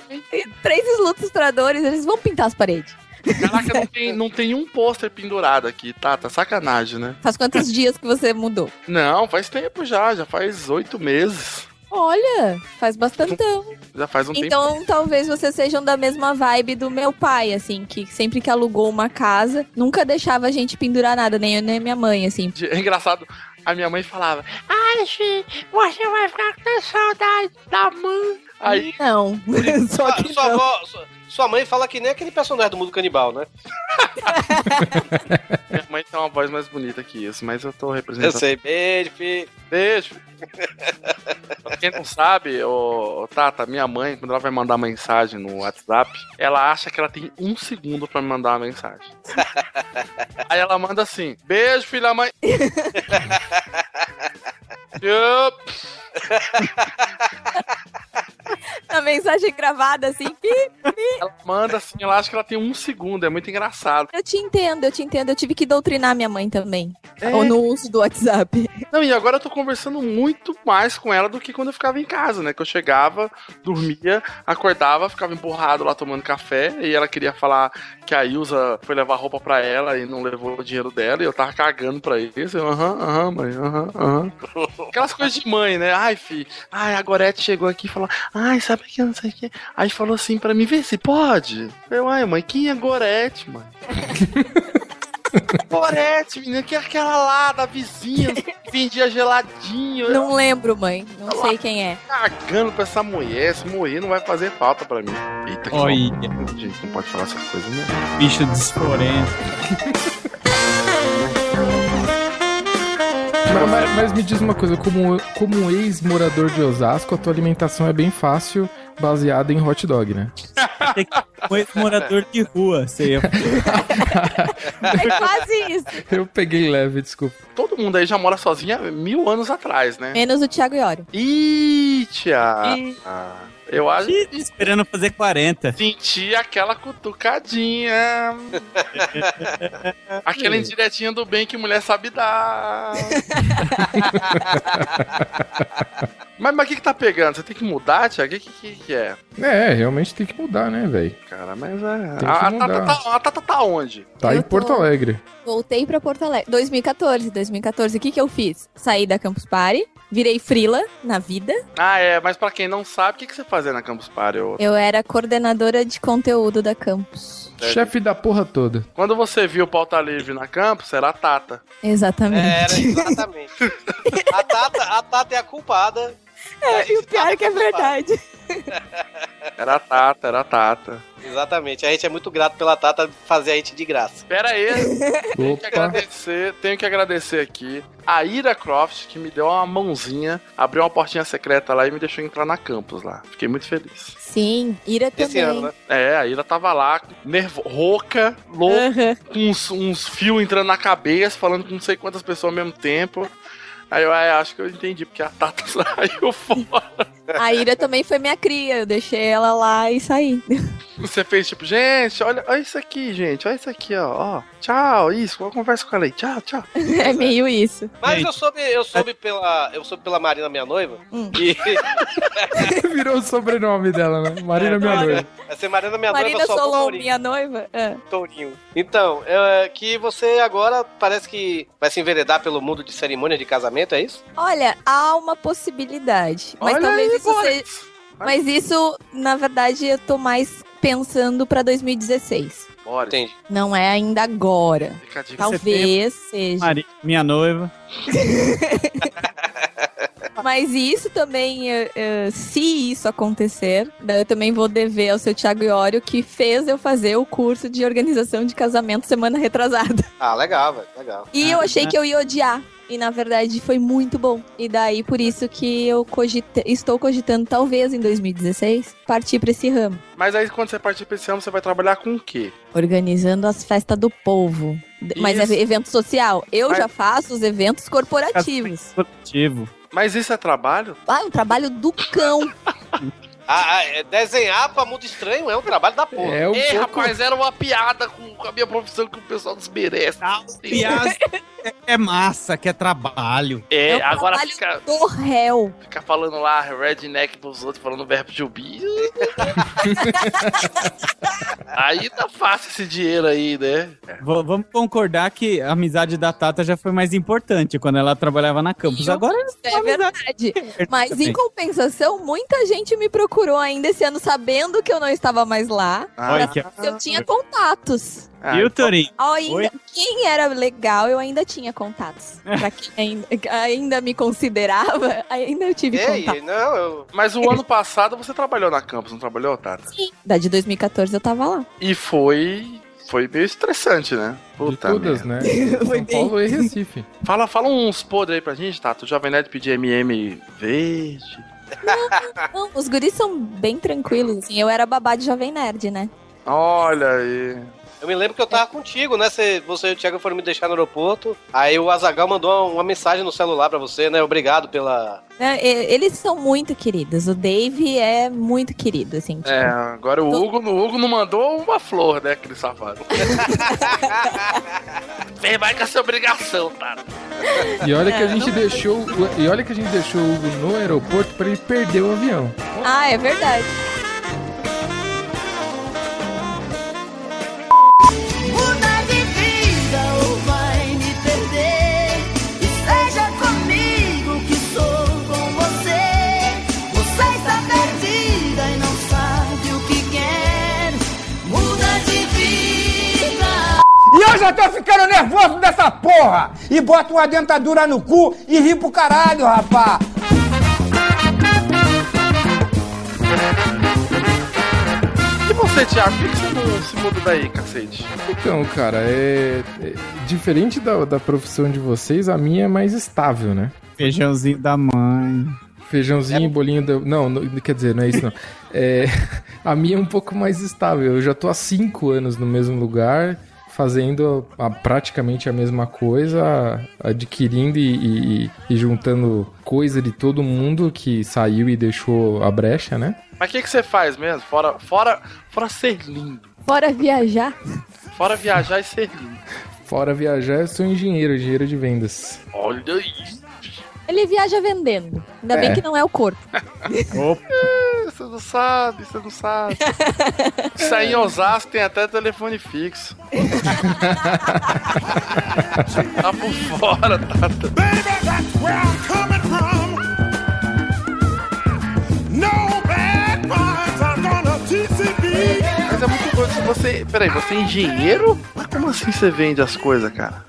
três ilustradores, eles vão pintar as paredes. Caraca, não tem, não tem um pôster pendurado aqui, tá? Tá sacanagem, né? Faz quantos dias que você mudou? Não, faz tempo já, já faz oito meses. Olha, faz bastantão. Já faz um tempo. Então, talvez vocês sejam da mesma vibe do meu pai, assim, que sempre que alugou uma casa, nunca deixava a gente pendurar nada, nem eu nem minha mãe, assim. *laughs* É engraçado, a minha mãe falava, ai, filho, você vai ficar com saudade da mãe. Aí, Não, *laughs* só que sua, não. avó- sua- sua mãe fala que nem aquele personagem do mundo canibal, né? *laughs* minha mãe tem uma voz mais bonita que isso, mas eu tô representando. Eu sei, beijo, filho. Beijo. pra quem não sabe, ô, ô, Tata, minha mãe, quando ela vai mandar mensagem no WhatsApp, ela acha que ela tem um segundo pra me mandar uma mensagem. *laughs* Aí ela manda assim: beijo, filha da mãe. Yup. *laughs* A mensagem gravada, assim, pi, pi. Ela manda assim, ela acha que ela tem um segundo, é muito engraçado. Eu te entendo, eu te entendo. Eu tive que doutrinar minha mãe também. É. Ou no uso do WhatsApp. Não, e agora eu tô conversando muito mais com ela do que quando eu ficava em casa, né? Que eu chegava, dormia, acordava, ficava emburrado lá tomando café, e ela queria falar que a Ilza foi levar roupa pra ela e não levou o dinheiro dela, e eu tava cagando pra isso. Aham, aham, mãe, aham, aham. *laughs* Aquelas coisas de mãe, né? Ai, fi, ai, a Gorete chegou aqui e falou, ai, sabe que eu não sei o que. Aí falou assim pra mim, vê se pode. Eu, ai, mãe, quem é Gorete, mãe? *laughs* Gorete, menina, que é aquela lá da vizinha que vendia geladinho. Não lembro, mãe. Não sei quem é. Cagando pra essa mulher. Esse morrer não vai fazer falta pra mim. Eita, que Olha. Gente, não pode falar essas coisas, né? Bicho desforento. *laughs* Mas, mas- mas me diz uma coisa, como, como um ex-morador de Osasco, a tua alimentação é bem fácil, baseada em hot dog, né? Um ex-morador de rua, você ia... É quase isso. Eu peguei leve, desculpa. Todo mundo aí já mora sozinho há mil anos atrás, né? Menos o Thiago Iório. Ih, tia. Ih. Eu acho Ih, Esperando fazer 40. senti aquela cutucadinha. *laughs* aquela indiretinha do bem que mulher sabe dar. *laughs* mas mas o que, que tá pegando? Você tem que mudar, Tia? O que, que, que é? É, realmente tem que mudar, né, velho? Cara, mas é. Tem A, a. Tata tá, a Tata tá onde? Tá Eu em Porto tô- Alegre. Voltei pra Porto Alegre. 2014, 2014. O que que eu fiz? Saí da Campus Party, virei frila na vida. Ah, é, mas pra quem não sabe, o que, que você fazia na Campus Party? ô? Eu era coordenadora de conteúdo da Campus. Chefe da porra toda. Quando você viu o pauta livre na Campus, era a Tata. Exatamente. Era, exatamente. *laughs* a, Tata, a Tata é a culpada. É, e o pior é que é verdade. *laughs* Era a Tata, era a Tata. Exatamente. A gente é muito grato pela Tata fazer a gente de graça. Pera aí, *laughs* tenho que agradecer, tenho que agradecer aqui a Ira Croft, que me deu uma mãozinha, abriu uma portinha secreta lá e me deixou entrar na campus lá. Fiquei muito feliz. Sim, Ira também. Esse ano, né? É, a Ira tava lá, nervo, rouca, louca, com uns, uns fios entrando na cabeça, falando com não sei quantas pessoas ao mesmo tempo. Aí eu ah, acho que eu entendi, porque a Tata *laughs* saiu fora. A Ira também foi minha cria. Eu deixei ela lá e saí. Você fez tipo, gente, olha, olha isso aqui, gente, olha isso aqui, ó. ó. Tchau, isso, eu converso com ela aí. Tchau, tchau. *laughs* É meio isso. Mas eu soube, eu soube pela. Eu soube pela Marina, minha noiva, Hum. que. *laughs* Virou o sobrenome dela, né? Marina minha noiva. Vai ser Marina, minha Marina noiva, só Solon, Tourinho. minha noiva. É. Tourinho. Então, é, que você agora parece que vai se enveredar pelo mundo de cerimônia de casamento, é isso? Olha, há uma possibilidade. Mas Olha talvez aí, isso seja. Mas isso, na verdade, eu tô mais pensando pra 2016. Bora. Entendi. Não é ainda agora. Fica a dica. Talvez seja. Mari- minha noiva. *laughs* Mas isso também, eh, eh, se isso acontecer, daí eu também vou dever ao seu Thiago Iório que fez eu fazer o curso de organização de casamento semana retrasada. Ah, legal, velho. Legal. E eu achei que eu ia odiar. E na verdade foi muito bom. E daí por isso que eu cogite- estou cogitando, talvez em 2016, partir pra esse ramo. Mas aí quando você partir pra esse ano, você vai trabalhar com o quê? Organizando as festas do povo. D- Mas Isso. é evento social. Eu Mas- já faço os eventos corporativos. Coletivo. Mas isso é trabalho? Ah, um trabalho do cão. *laughs* Ah, ah, é, desenhar pra mundo estranho é um trabalho da porra. É um Ei, pouco... rapaz, era uma piada com a minha profissão que o pessoal desmerece. Piada é- é massa, que é trabalho. É, É o agora trabalho fica, do réu. fica falando lá redneck pros outros, falando verbo de ubi. *laughs* aí tá fácil esse dinheiro aí, né? V- vamos concordar que a amizade da Tata já foi mais importante quando ela trabalhava na campus. Agora É verdade. Mas em compensação, muita gente me procurou ainda esse ano sabendo que eu não estava mais lá. Pra que- eu tinha contatos. Ah, E o Torinho? Ainda, Oi? quem era legal, eu ainda tinha contatos. Pra quem ainda, ainda me considerava, *laughs* ainda eu tive contatos. Ei, não, eu. Mas o ano passado você trabalhou na campus, não trabalhou, Tata? Sim. Da de 2014 eu tava lá. E foi. Foi meio estressante, né? De Puta todas, merda. né? *laughs* Foi São Paulo e Recife. Fala, fala uns podres aí pra gente, Tata. O Jovem Nerd pediu MM verde. Não, os guris são bem tranquilos, assim. Eu era babá de Jovem Nerd, né? Olha aí. Eu me lembro que eu tava contigo, né? Você, você e o Thiago foram me deixar no aeroporto. Aí o Azagal mandou uma, mensagem no celular pra você, né? Obrigado pela. E- Eles são muito queridos. O Dave é muito querido, assim. tipo, É, agora o Hugo, o Hugo não mandou uma flor, né, aquele safado. *laughs* Vem mais com essa obrigação, Tata. E olha que a É, gente não- deixou, e olha que a gente deixou o Hugo no aeroporto pra ele perder o avião. Ah, é verdade. Eu já tô ficando nervoso dessa porra! E bota uma dentadura no cu e ri pro caralho, rapá! E você, Thiago, por que você não se muda daí, cacete? Então, cara, é, é diferente da, da profissão de vocês, a minha é mais estável, né? Feijãozinho da mãe. Feijãozinho e bolinho da... Não, não, quer dizer, não é isso não. É, *laughs* a minha é um pouco mais estável. Eu já tô há cinco anos no mesmo lugar, fazendo a- praticamente a mesma coisa, adquirindo e, e- e juntando coisa de todo mundo que saiu e deixou a brecha, né? Mas o que, que você faz mesmo? Fora, fora, fora ser lindo. Bora viajar. Fora viajar e ser lindo. Fora viajar, eu sou engenheiro, engenheiro de vendas. Olha aí. Ele viaja vendendo. Ainda É. bem que não é o corpo. *laughs* É, Você não sabe, você não sabe. Isso aí em Osasco tem até telefone fixo. *laughs* tá por fora, Tata. Mas é muito doido. Se você. Peraí, você é engenheiro? Mas como assim você vende as coisas, cara?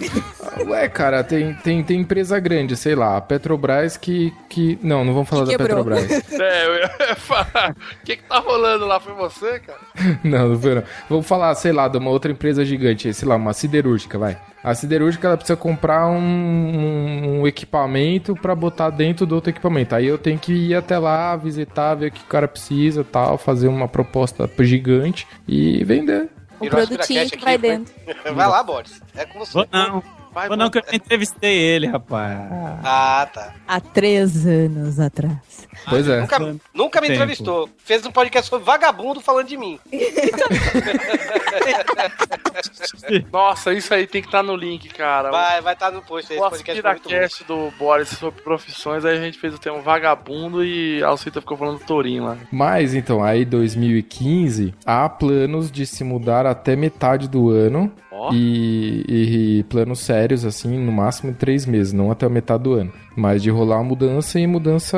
Ué, cara, tem, tem, tem empresa grande, sei lá, a Petrobras que. que... Não, não vamos falar da quebrou. Petrobras. *laughs* É, eu ia *laughs* falar. O que que tá rolando lá? Foi você, cara? *laughs* Não, não foi não. Vamos falar, sei lá, de uma outra empresa gigante, sei lá, uma siderúrgica, vai. A siderúrgica ela precisa comprar um, um- um equipamento pra botar dentro do outro equipamento. Aí eu tenho que ir até lá, visitar, ver o que o cara precisa, tal, fazer uma proposta gigante e vender. O produtinho que vai dentro. Vai lá, Boris. É com você. Vou não. Vai, Vou não, que eu entrevistei ele, rapaz. Ah, tá. Há três anos atrás. Pois é. Nunca, nunca me Tempo. entrevistou. Fez um podcast sobre vagabundo falando de mim. *laughs* Nossa, isso aí tem que estar no link, cara. Vai, vai estar no post aí. O Esse podcast do Boris sobre profissões, aí a gente fez o tema vagabundo e a Alcita ficou falando do Tourinho lá. Mas então, aí 2015, há planos de se mudar até metade do ano. E, e- e planos sérios, assim, no máximo três meses, não até a metade do ano. Mas de rolar uma mudança e mudança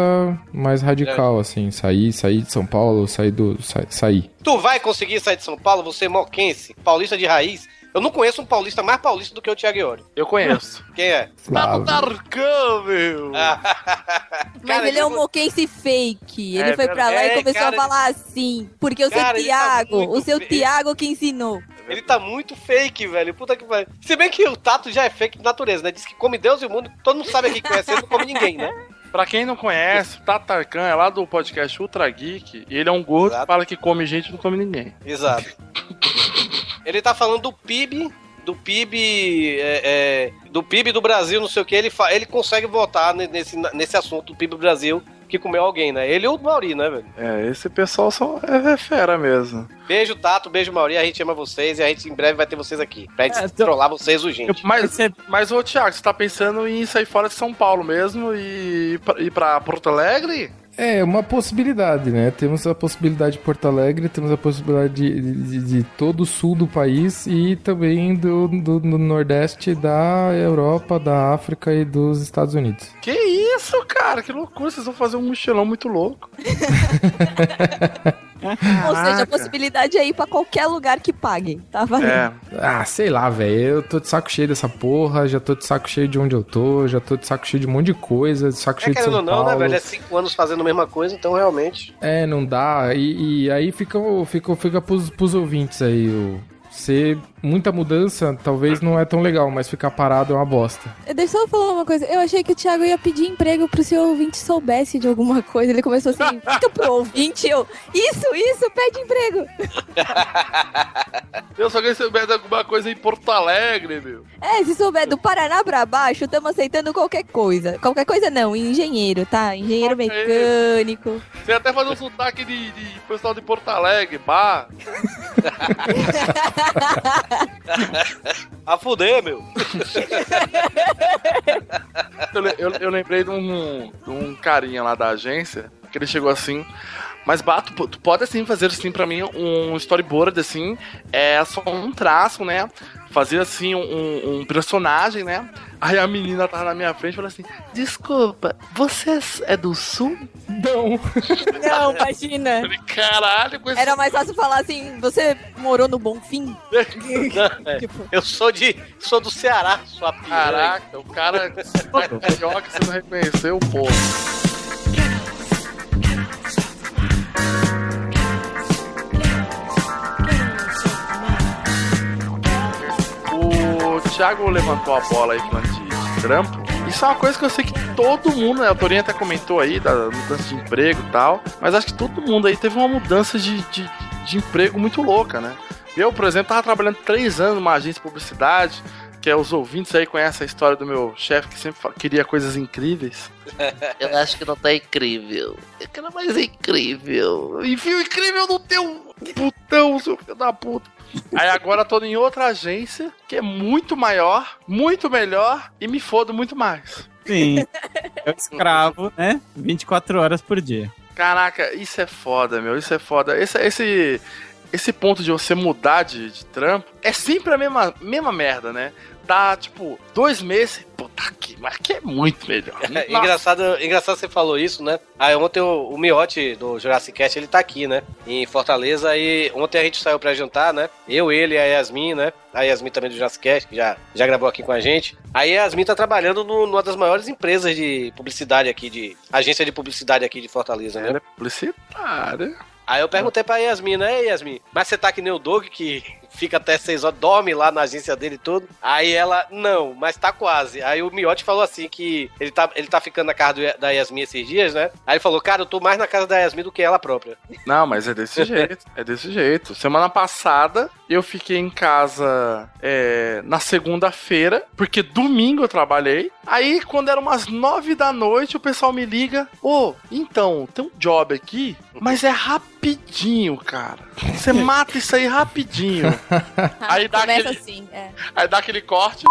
mais radical, assim. Sair, sair de São Paulo, sair do. Sa, sair. Tu vai conseguir sair de São Paulo, você moquense, paulista de raiz. Eu não conheço um paulista mais paulista do que o Thiago Iori. Eu conheço. *laughs* Quem é? Flávio. Tarcão, meu! *laughs* Mas ele é um moquense fake. Ele É foi pra lá e começou É, cara, a falar assim. Porque o seu Cara, tá Tiago, muito o seu. Tiago que ensinou. Ele tá muito fake, velho. Puta que pariu. Se bem que o Tato já é fake de natureza, né? Diz que come Deus e o mundo. Todo mundo sabe aqui que conhece ele, não come ninguém, né? *laughs* Pra quem não conhece, o Tatarkan é lá do podcast Ultra Geek e ele é um gordo que fala que come gente e não come ninguém. Exato. *laughs* Ele tá falando do PIB, do PIB, é, é, do PIB do Brasil, não sei o que. Ele, ele consegue votar ne- nesse, nesse assunto do PIB do Brasil que comeu alguém, né? Ele e o Mauri, né, velho? É, esse pessoal são, é, é fera mesmo. Beijo, Tato, beijo, Mauri. A gente ama vocês e a gente em breve vai ter vocês aqui. Pra gente É, tô- trollar vocês, o gente. Mas, mas ô Thiago, você tá pensando em sair fora de São Paulo mesmo e ir pra, ir pra Porto Alegre? É, uma possibilidade, né? Temos a possibilidade de Porto Alegre, temos a possibilidade de, de- de todo o sul do país e também do, do- do Nordeste da Europa, da África e dos Estados Unidos. Que isso, cara? Que loucura, vocês vão fazer um mochilão muito louco. *laughs* Ou seja, a possibilidade é ir pra qualquer lugar que paguem. Tá valendo. É. Ah, sei lá, velho. Eu tô de saco cheio dessa porra, já tô de saco cheio de onde eu tô, já tô de saco cheio de um monte de coisa, de saco É cheio de São ou não, Paulo. né, velho? É cinco anos fazendo a mesma coisa, então realmente. É, não dá. E, e aí fica, fica, fica pros, pros ouvintes aí. O, ser muita mudança talvez não é tão legal, mas ficar parado é uma bosta. Deixa eu falar uma coisa. Eu achei que o Thiago ia pedir emprego pro seu ouvinte soubesse de alguma *laughs* coisa. Ele começou assim, fica pro ouvinte, eu. Isso, isso, pede emprego. *laughs* Eu só queria saber de alguma coisa em Porto Alegre, meu. É, se souber do Paraná pra baixo, estamos aceitando qualquer coisa. Qualquer coisa não, engenheiro, tá? Engenheiro mecânico. Você ia até fazer um sotaque de, de pessoal de Porto Alegre, bah. *laughs* A fuder, meu. Eu, eu- eu lembrei de um, de um carinha lá da agência, que ele chegou assim, Mas, Bato, tu, pode assim fazer assim pra mim um storyboard assim, é só um traço, né? Fazer assim um, um personagem, né? Aí a menina tava na minha frente e falou assim: Desculpa, você é do sul? Não. Não, imagina. Falei, Caralho, com esse... Era mais fácil falar assim, você morou no Bonfim? É, *laughs* Eu sou de. sou do Ceará, sua piranha. Caraca, o cara é carioca, você não reconheceu o O Thiago levantou a bola aí falando de, trampo. Isso é uma coisa que eu sei que todo mundo, né? A Torinha até comentou aí da mudança de emprego e tal. Mas acho que todo mundo aí teve uma mudança de, de, de emprego muito louca, né? Eu, por exemplo, tava trabalhando três anos numa agência de publicidade. Que é, os ouvintes aí conhecem a história do meu chefe que sempre queria coisas incríveis. *laughs* Eu acho que não tá incrível. Eu quero mais incrível. Enfia o incrível no teu putão, seu filho da puta. Aí agora eu tô em outra agência que é muito maior, muito melhor e me fodo muito mais. Sim. É o escravo, né? 24 horas por dia. Caraca, isso é foda, meu. Isso é foda. Esse, esse, esse ponto de você mudar de, de trampo é sempre a mesma, mesma merda, né? Dá, tipo, dois meses. Puta que, mas que é muito melhor. *laughs* É, engraçado, engraçado você falou isso, né? Aí ontem o, o Miotti do Jurassic Cast, ele tá aqui, né? Em Fortaleza. E ontem a gente saiu pra jantar, né? Eu, ele e a Yasmin, né? A Yasmin também do Jurassic Cast, que já, já gravou aqui com a gente. Aí a Yasmin tá trabalhando no- numa das maiores empresas de publicidade aqui, de agência de publicidade aqui de Fortaleza, né? Publicitária. Aí eu perguntei pra Yasmin, né, Yasmin? Mas você tá que nem o Doug, que fica até seis horas, dorme lá na agência dele e tudo? Aí ela, não, mas tá quase. Aí o Miotti falou assim que ele tá, ele tá ficando na casa do- da Yasmin esses dias, né? Aí ele falou, cara, eu tô mais na casa da Yasmin do que ela própria. Não, mas é desse *laughs* jeito. É desse jeito. Semana passada eu fiquei em casa é, na segunda-feira, porque domingo eu trabalhei. Aí, quando era umas nove da noite, o pessoal me liga: Ô, então, tem um job aqui, mas é rapidinho, cara. Você mata isso aí rapidinho. *laughs* aí dá Começa aquele, assim, é. aí dá aquele corte,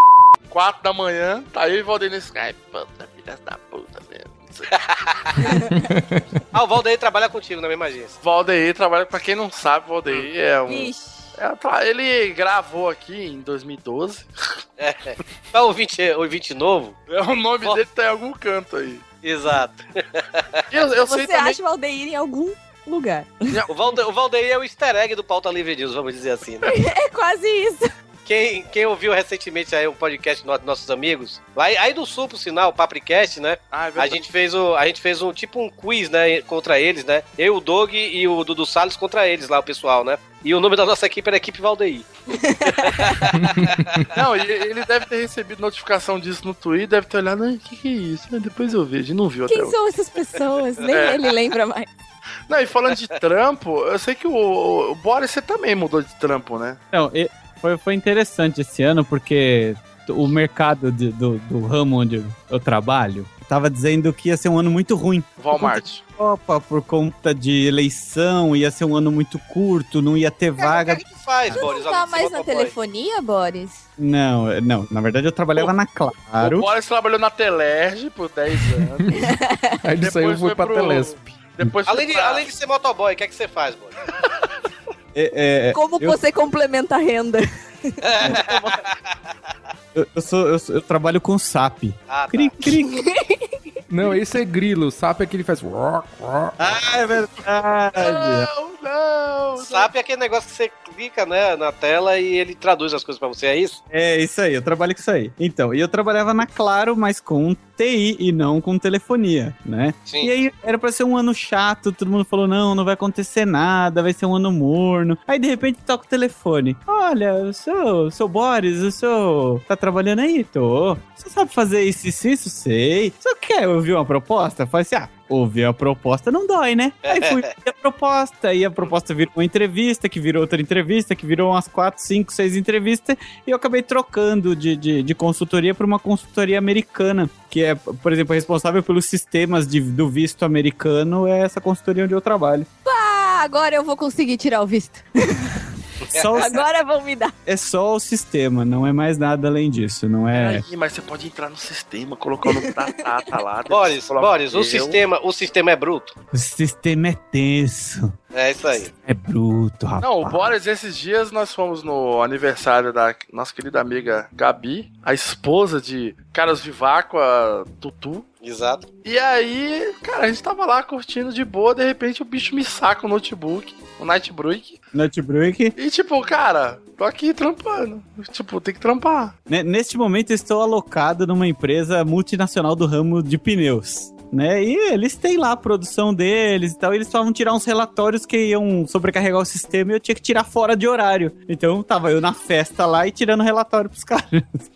quatro da manhã, tá e o Valdeir no Skype. Puta, filha da puta mesmo. *laughs* ah, o Valdeir trabalha contigo na mesma agência. Valdeir trabalha, pra quem não sabe, Valdeir é um. Ixi. é, ele gravou aqui em 2012. É. Pra ouvinte, ouvinte novo. É, o nome dele tá em algum canto aí. Exato. Eu, eu Você sei também. acha o Aldeir em algum lugar. O, Valde, o Valdeir é o easter egg do Pauta Livre News, vamos dizer assim, né? *laughs* É quase isso. Quem, quem ouviu recentemente aí o podcast dos nossos amigos, lá aí- do Sul, por sinal, o Papricast, né? Ah, é a gente fez o, a gente fez um tipo um quiz, né, contra eles, né? Eu, o Doug e o Dudu Salles contra eles lá, o pessoal, né? E o nome da nossa equipe era Equipe Valdeir. *laughs* *laughs* Não, e ele deve ter recebido notificação disso no Twitter, deve ter olhado, o que, que é isso? Depois eu vejo, não viu até Quem hoje. são essas pessoas? Nem É. ele lembra mais. Não, e falando de trampo, eu sei que o, o Boris, você também mudou de trampo, né? Então, e- foi, foi interessante esse ano porque o mercado de- do, do ramo onde eu trabalho tava dizendo que ia ser um ano muito ruim. Walmart. Opa, por conta de eleição, ia ser um ano muito curto, não ia ter vaga. Faz, Tu não tá mais na telefonia, Boris? Não, é, não, na verdade eu trabalhava na O Claro. Boris trabalhou na Telerge por 10 anos. *laughs* Aí ele saiu e foi pra pro- Telesp. Depois Além de, além de ser motoboy, o que é que você faz, mano? É, é, Como eu- você complementa a renda? *laughs* Eu, eu sou, eu, eu trabalho com SAP. Ah, tá. Cri, cri. *laughs* Não, esse é grilo. O sapo é que ele faz. Ah, é verdade. Não, não. SAP é aquele negócio que você clica, né, na tela e ele traduz as coisas pra você, é isso? É isso aí, eu trabalho com isso aí. Então, e eu trabalhava na Claro, mas com TI e não com telefonia, né? Sim. E aí era pra ser um ano chato, todo mundo falou: não, não vai acontecer nada, vai ser um ano morno. Aí de repente toca o telefone: olha, eu sou, eu sou Boris, o senhor tá trabalhando aí? Tô. Você sabe fazer isso, isso, isso? Sei. Só quer ouvir uma proposta? Falei assim: ah. Ouvir a proposta não dói, né? Aí fui ouvir a proposta, e a proposta virou uma entrevista, que virou outra entrevista, que virou umas quatro, cinco, seis entrevistas, e eu acabei trocando de, de, de consultoria para uma consultoria americana, que é, por exemplo, responsável pelos sistemas de, do visto americano, é essa consultoria onde eu trabalho. Ah, agora eu vou conseguir tirar o visto. *laughs* Só o- Agora vão me dar. É só o sistema, não é mais nada além disso, não é... Ih, mas você pode entrar no sistema, colocar o nome da Tata lá. *laughs* Boris, Boris, o sistema, o sistema é bruto. O sistema é tenso. É isso aí. É bruto, rapaz. Não, o Boris, esses dias nós fomos no aniversário da nossa querida amiga Gabi, a esposa de Caras Viváqua Tutu. Exato. E aí, cara, a gente tava lá curtindo de boa, de repente o bicho me saca o notebook, o Nightbreak. Notebook. E tipo, cara, tô aqui trampando. Tipo, tem que trampar. Ne- Neste momento eu estou alocado numa empresa multinacional do ramo de pneus. Né? E eles têm lá a produção deles e tal. E eles estavam tirar uns relatórios que iam sobrecarregar o sistema e eu tinha que tirar fora de horário. Então tava eu na festa lá e tirando relatório pros *laughs* caras.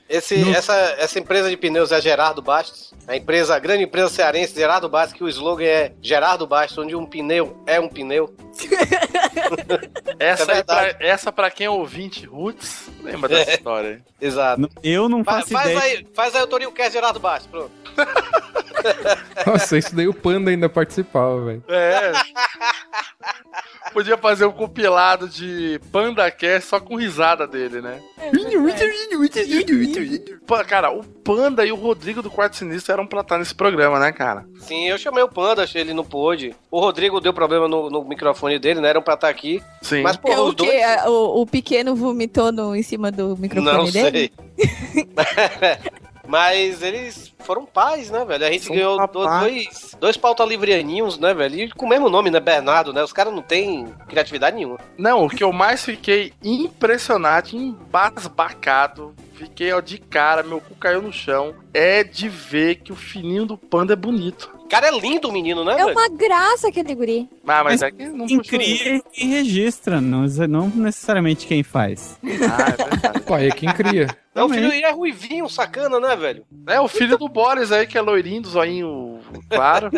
Esse, essa, essa empresa de pneus é Gerardo Bastos. A empresa, a grande empresa cearense Gerardo Bastos, que o slogan é Gerardo Bastos, onde um pneu é um pneu. *laughs* Essa, É pra, essa pra quem é ouvinte roots, lembra dessa É. história aí. *laughs* Exato. Eu não Fa- faço faz ideia. aí, faz aí o Torinho Cast Gerardo Bastos, pronto. *laughs* Nossa, isso daí o Panda ainda participava, velho. É. Podia fazer um compilado de PandaCast só com risada dele, né? Pô, cara, o Panda e o Rodrigo do Quarto Sinistro eram pra estar nesse programa, né, cara? Sim, eu chamei o Panda, achei ele não pôde. O Rodrigo deu problema no, no microfone dele, né? Eram pra estar aqui. Sim. Mas, pô, É os o que? dois. O, o pequeno vomitou no, em cima do microfone Não dele? sei. *laughs* Mas eles foram pais, né, velho? A gente São ganhou papais. dois, dois pauta livreaninhos, né, velho? E com o mesmo nome, né? Bernardo, né? Os caras não têm criatividade nenhuma. Não, o que eu mais fiquei impressionado, embasbacado, fiquei ó, de cara, meu cu caiu no chão, é de ver que o fininho do Panda é bonito. Cara, é lindo o menino, né, É velho? uma graça aquele guri. Ah, mas é que não Quem cria e registra, não, não necessariamente quem faz. Ah, é verdade. Pai é quem cria. Não, o filho é ruivinho, sacana, né, velho? É o filho do Boris aí, que é loirinho, do zoinho claro.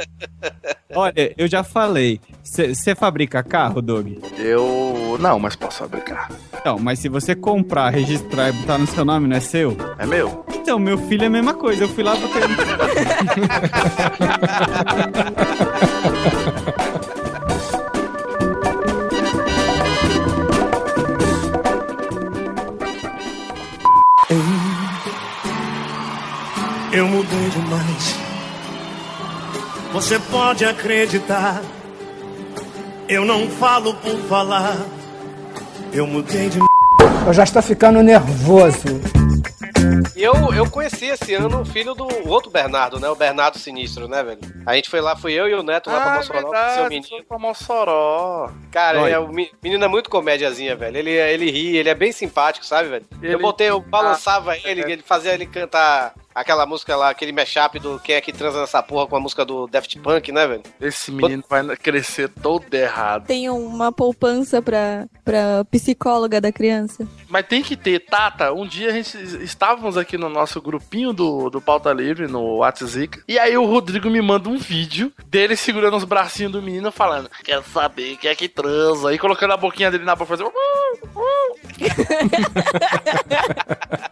*laughs* Olha, eu já falei. Você fabrica carro, Doug? Eu. Não, mas posso fabricar. Então, mas se você comprar, registrar e botar no seu nome, não é seu? É meu? Então, meu filho é a mesma coisa. Eu fui lá botei. *laughs* Eu mudei demais. Você pode acreditar. Eu não falo por falar. Eu mudei de Eu já estou ficando nervoso. E eu, eu conheci esse ano o filho do outro Bernardo, né? O Bernardo Sinistro, né, velho? A gente foi lá, fui eu e o Neto lá pra Ah, Mossoró, verdade, seu menino. pra Mossoró. Cara, Olha. é, o me- menino é muito comédiazinha, velho. Ele, ele ri, ele é bem simpático, sabe, velho? Ele- Eu botei, eu balançava Ah, ele, é. ele fazia ele cantar aquela música lá, aquele mashup do Quem é que transa nessa porra com a música do Daft Punk, né, velho? Esse menino vai crescer todo errado. Tem uma poupança pra, pra psicóloga da criança. Mas tem que ter, Tata. Um dia a gente estávamos aqui no nosso grupinho do, do Pauta Livre, no WhatsApp. E aí o Rodrigo me manda um vídeo dele segurando os bracinhos do menino falando: Quero saber quem é que transa. E colocando a boquinha dele na boca fazer. *laughs*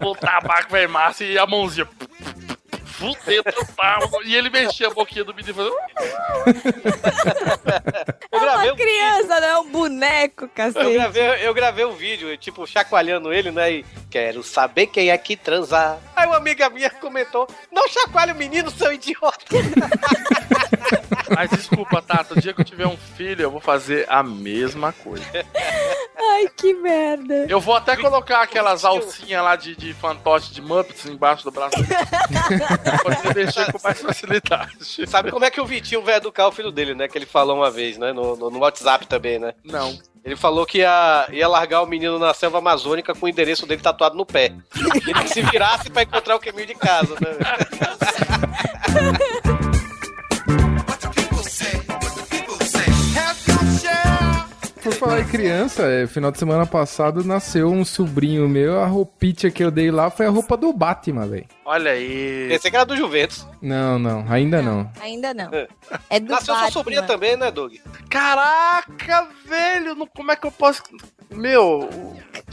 o tabaco vai massa e a mãozinha. Fudeu total. E ele mexia a boquinha do menino e. Eu é gravei uma um criança, não é um boneco, Eu cacete. gravei, eu gravei um vídeo, tipo, chacoalhando ele, né? E quero saber quem é que transar. Aí uma amiga minha comentou: Não chacoalhe o menino, seu idiota. *laughs* Mas desculpa, Tata. O dia que eu tiver um filho, eu vou fazer a mesma coisa. Ai, que merda. Eu vou até colocar aquelas alcinhas lá de, de fantoche de Muppets embaixo do braço. *laughs* Pode mexer com mais facilidade. *laughs* Sabe como é que o Vitinho vai educar o filho dele, né? Que ele falou uma vez, né? No, no, no WhatsApp também, né? Não. Ele falou que ia, ia largar o menino na selva amazônica com o endereço dele tatuado no pé. E ele que se virasse pra encontrar o caminho de casa, né? *laughs* Por falar em criança, é, final de semana passado nasceu um sobrinho meu, a roupinha que eu dei lá foi a roupa do Batman, velho. Olha aí. Pensei que era do Juventus. Não, não, ainda não. Ainda não. É do Nasceu sua Batman. sobrinha também, né, Doug? Caraca, velho! não- Como é que eu posso. Meu,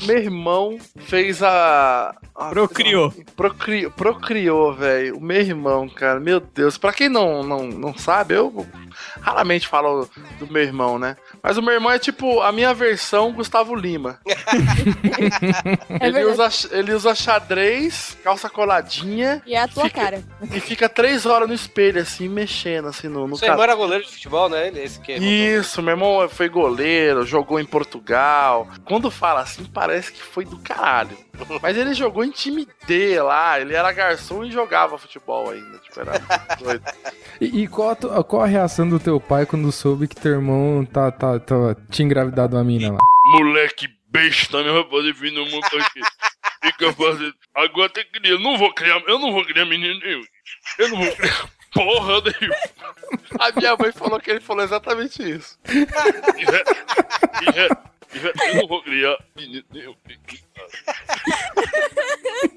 meu irmão fez a, Procriou. Procri, procriou, velho. O meu irmão, cara. Meu Deus. Pra quem não, não, não sabe, eu raramente falo do meu irmão, né? Mas o meu irmão é tipo a minha versão Gustavo Lima. *laughs* ele, usa, ele usa xadrez, calça coladinha. E é a tua fica- cara. E fica três horas no espelho, assim, mexendo, assim, no, no Seu irmão era goleiro de futebol, né? Ele- Esse que Isso, meu irmão foi goleiro, jogou em Portugal. Quando fala assim, parece que foi do caralho. Mas ele jogou em time D lá, ele era garçom e jogava futebol ainda. Tipo, era doido. E, e qual, a qual a reação do teu pai quando soube que teu irmão tá, tá, tá, tinha engravidado uma mina lá? Moleque besta, meu vir no mundo aqui. Fica fazendo. Agora tem que criar. Eu não vou criar. Eu não vou criar menino nenhum. Eu não vou criar. Porra nenhuma. A minha mãe falou que ele falou exatamente isso. Eu não vou criar. *laughs*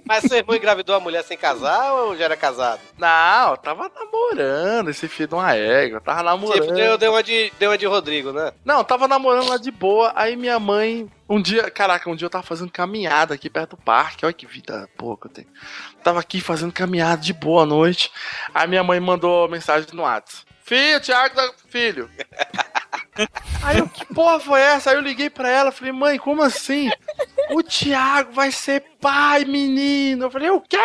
Mas seu irmão engravidou a mulher sem casar ou já era casado? Não, eu tava namorando esse filho de uma égua. Tava namorando. Tipo, deu, deu, uma de, deu uma de Rodrigo, né? Não, tava namorando lá de boa. Aí minha mãe, um dia, caraca, um dia eu tava fazendo caminhada aqui perto do parque. Olha que vida boa que eu tenho. Tava aqui fazendo caminhada de boa noite. Aí minha mãe mandou mensagem no WhatsApp: Filho, Thiago, tá... filho. *laughs* Aí eu, que porra foi essa? Aí eu liguei pra ela, falei, mãe, como assim? O Thiago vai ser pai, menino. Eu falei, o quê?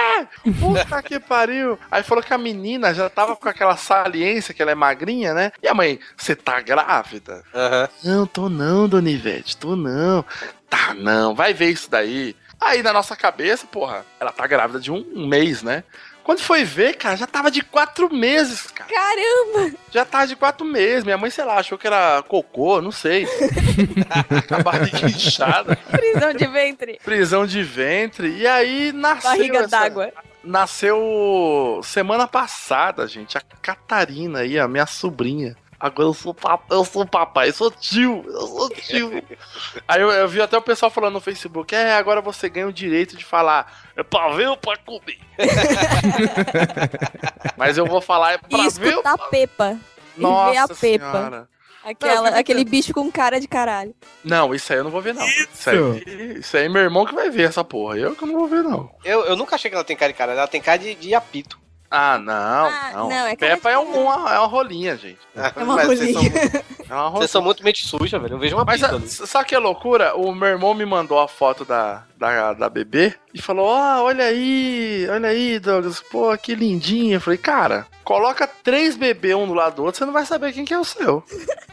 Puta que pariu. Aí falou que a menina já tava com aquela saliência, que ela é magrinha, né? E a mãe, você tá grávida? Não, tô não, dona Ivete, tô não. Tá não, vai ver isso daí. Aí na nossa cabeça, porra, ela tá grávida de um, um mês, né? Quando foi ver, cara, já tava de quatro meses, cara. Caramba! Já tava de quatro meses. Minha mãe, sei lá, achou que era cocô, não sei. a barriga inchada. Prisão de ventre. Prisão de ventre. E aí nasceu. Barriga essa- d'água. Nasceu semana passada, gente. A Catarina aí, a minha sobrinha. Agora eu sou papai, eu sou papai, eu sou tio, eu sou tio. *laughs* aí eu, eu vi até o pessoal falando no Facebook, é, agora você ganha o direito de falar, é pra ver ou pra comer? *laughs* Mas eu vou falar, é pra E ver ou escutar a Pepa. E ver Nossa a Pepa. Senhora. Aquela, Não, aquele bicho com cara de caralho. Não, isso aí eu não vou ver, não. Isso, aí, isso aí meu irmão que vai ver essa porra. Eu que não vou ver, não. Eu, eu nunca achei que ela tem cara de cara, ela tem cara de, de apito. Ah, não, Ah, não. não, é Peppa é, um- uma, é uma rolinha, gente. É uma vocês rolinha. são- É uma rolinha. Vocês são muito mente suja, velho. Eu vejo uma Mas apito sa- ali. sabe que é loucura? O meu irmão me mandou a foto da, da, da bebê e falou: Ó, olha aí, olha aí, Douglas, pô, que lindinha. Eu falei, cara, coloca três bebês um do lado do outro, você não vai saber quem que é o seu.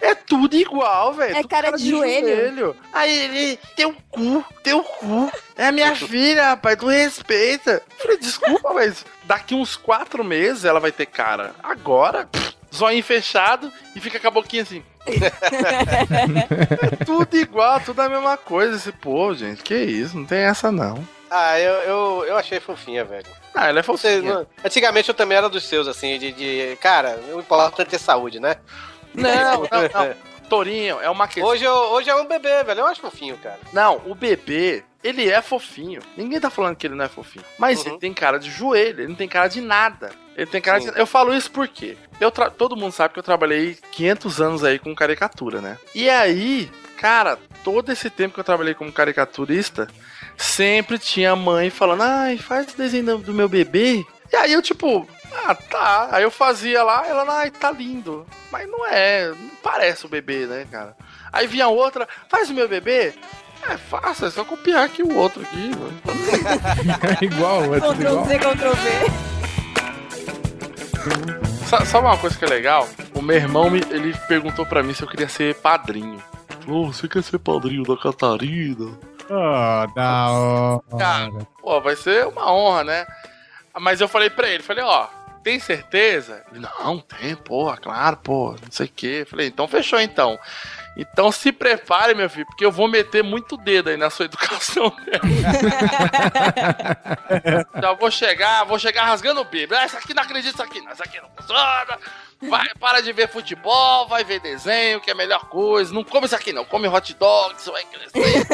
É tudo igual, velho. É tudo cara de joelho. Aí ele, teu cu, teu cu. É minha filha, rapaz, tu respeita. Eu falei, desculpa, *laughs* mas daqui uns quatro meses ela vai ter cara. Agora, pff, zóio fechado e fica com a boquinha assim. *laughs* É tudo igual, tudo a mesma coisa esse povo, gente. Que isso, não tem essa não. Ah, eu, eu, eu achei fofinha, velho. Ah, ela é fofinha. não- Antigamente eu também era dos seus, assim, de. de cara, o importante é ter saúde, né? Não, *laughs* não, não. Torinho, é uma questão. Hoje, eu- hoje é um bebê, velho. Eu acho fofinho, cara. Não, o bebê, ele é fofinho. Ninguém tá falando que ele não é fofinho. Mas ele tem cara de joelho, ele não tem cara de nada. Ele tem cara Sim. de... Eu falo isso porque eu tra- todo mundo sabe que eu trabalhei 500 anos aí com caricatura, né? E aí, cara, todo esse tempo que eu trabalhei como caricaturista, sempre tinha mãe falando: ai, faz o desenho do- meu bebê. E aí eu, tipo, ah, tá. Aí eu fazia lá, ela, ai, tá lindo. Mas não é, não parece o bebê, né, cara? Aí vinha outra, faz o meu bebê. É fácil, é só copiar aqui o outro aqui. É *laughs* igual, é tudo Ctrl. C, Ctrl V. Sa- Sabe uma coisa que é legal? O meu irmão, me- ele perguntou pra mim se eu queria ser padrinho. Falou, você quer ser padrinho da Catarina? Oh, da hora. Cara, pô, vai ser uma honra, né? Mas eu falei pra ele, falei, ó, tem certeza? Ele, não, tem, porra, claro, pô, não sei o quê. Falei, então fechou então. Então se prepare, meu filho, porque eu vou meter muito dedo aí na sua *laughs* educação. Já *laughs* vou chegar, vou chegar rasgando o bico. Ah, isso aqui não acredito, isso aqui não, isso aqui não funciona. Vai, para de ver futebol, vai ver desenho, que é a melhor coisa. Não come isso aqui não, come hot dog, isso vai crescer.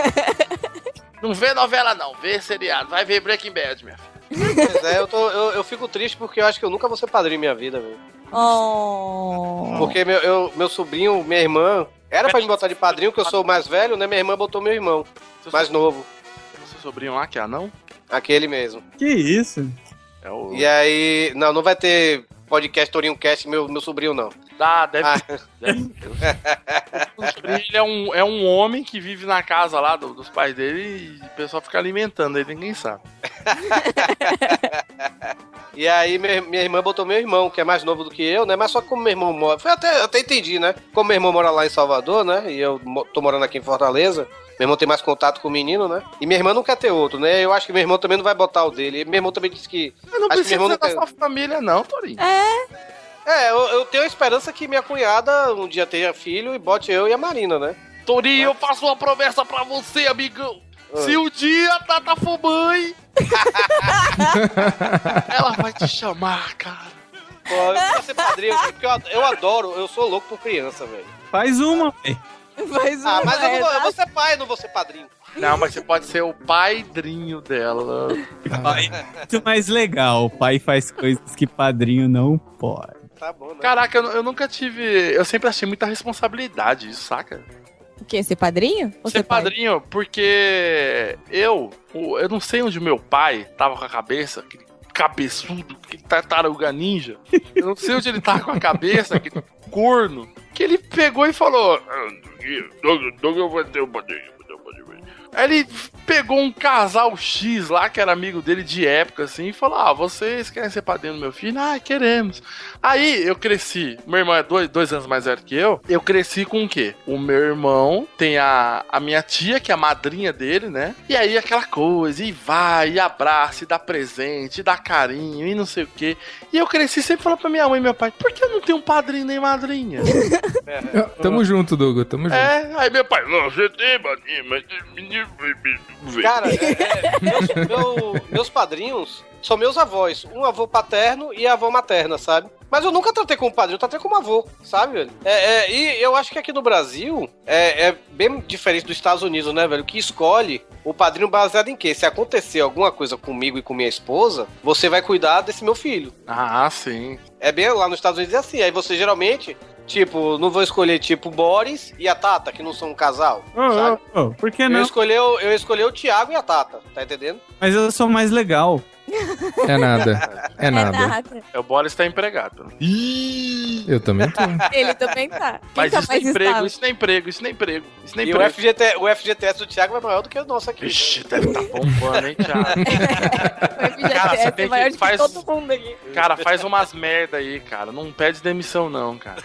*laughs* não vê novela não, vê seriado, vai ver Breaking Bad, minha filha. Pois é, eu, tô, eu, eu fico triste porque eu acho que eu nunca vou ser padrinho em minha vida, velho. Oh. Porque meu, eu- meu sobrinho, minha irmã, era pra me botar de padrinho, que eu sou o mais velho, né? Minha irmã botou meu irmão, mais novo. Seu sobrinho lá, que é anão? Aquele mesmo. Que isso? É o... E aí. Não, não vai ter podcast Torinho Cast, meu, meu sobrinho, não. Dá, deve, Ah. deve *laughs* ele é um, é um homem que vive na casa lá do- dos pais dele e o pessoal fica alimentando ele, ninguém sabe. *laughs* E aí minha, minha irmã botou meu irmão, que é mais novo do que eu, né? Mas só que como meu irmão mora. Foi até, até entendi, né? Como meu irmão mora lá em Salvador, né? E eu tô morando aqui em Fortaleza. Meu irmão tem mais contato com o menino, né? E minha irmã não quer ter outro, né? Eu acho que meu irmão também não vai botar o dele. E meu irmão também disse que. Mas não acho que precisa meu irmão ser da sua família, não, Torinho. É. É, eu, eu tenho a esperança que minha cunhada um dia tenha filho e bote eu e a Marina, né? Torinho, eu faço uma promessa pra você, amigão. Ah. Se o dia a Tata for mãe, *laughs* ela vai te chamar, cara. Pô, eu quero ser padrinho, porque eu, eu adoro, eu sou louco por criança, velho. Faz uma, velho. Faz Ah, uma, mas eu, é, não vou, eu vou ser pai, não vou ser padrinho. Não, mas você pode ser o padrinho dela. Pai, muito mais legal. O pai faz coisas que padrinho não pode. Tá bom, né? Caraca, eu, eu nunca tive. Eu sempre achei muita responsabilidade isso, saca? O quê? Ser padrinho? Ou Ser pai? padrinho, porque eu, eu não sei onde meu pai tava com a cabeça, aquele cabeçudo, aquele tartaruga ninja. Eu não sei onde ele tava com a cabeça, aquele corno, que ele pegou e falou: "Ah, Doug, eu vou ter um padrinho. vou ter um padrinho." Aí ele pegou um casal X lá, que era amigo dele de época, assim, e falou: Ah, vocês querem ser padrinho do meu filho? Ah, queremos. Aí eu cresci. Meu irmão é dois, dois anos mais velho que eu. Eu cresci com o quê? O meu irmão tem a, a minha tia, que é a madrinha dele, né? E aí aquela coisa, e vai, e abraça, e dá presente, e dá carinho, e não sei o quê. E eu cresci sempre falando pra minha mãe e meu pai: Por que eu não tenho um padrinho nem madrinha? *laughs* Tamo junto, Douglas, tamo junto. é, aí meu pai: Não, você tem padrinho, mas. Cara, é, é, meus, meu- meus padrinhos são meus avós. Um avô paterno e a avó materna, sabe? Mas eu nunca tratei como padrinho, eu tratei como avô, sabe, velho? É, é, e eu acho que aqui no Brasil é, é bem diferente dos Estados Unidos, né, velho? Que escolhe o padrinho baseado em quê? Se acontecer alguma coisa comigo e com minha esposa, você vai cuidar desse meu filho. Ah, sim. É bem lá nos Estados Unidos é assim. Aí você geralmente, tipo, não vou escolher tipo o Boris e a Tata, que não são um casal. sabe? Ô, ô, por que Eu não? escolhi, o- eu escolhi o Thiago e a Tata, tá entendendo? Mas eu sou mais legal. É nada. É nada. É o Boris tá empregado. Eu também tô. Ele também tá. Quem Mas tá isso não é mais emprego, isso não é emprego, isso não é emprego. Isso não é E o, emprego. FGT, o FGTS do Thiago é maior do que o nosso aqui. Ixi, deve tá bombando, hein, Thiago? *laughs* Cara, FGTS você é maior que faz, que todo mundo aqui. cara, faz umas merda aí, cara. Não pede demissão não, cara.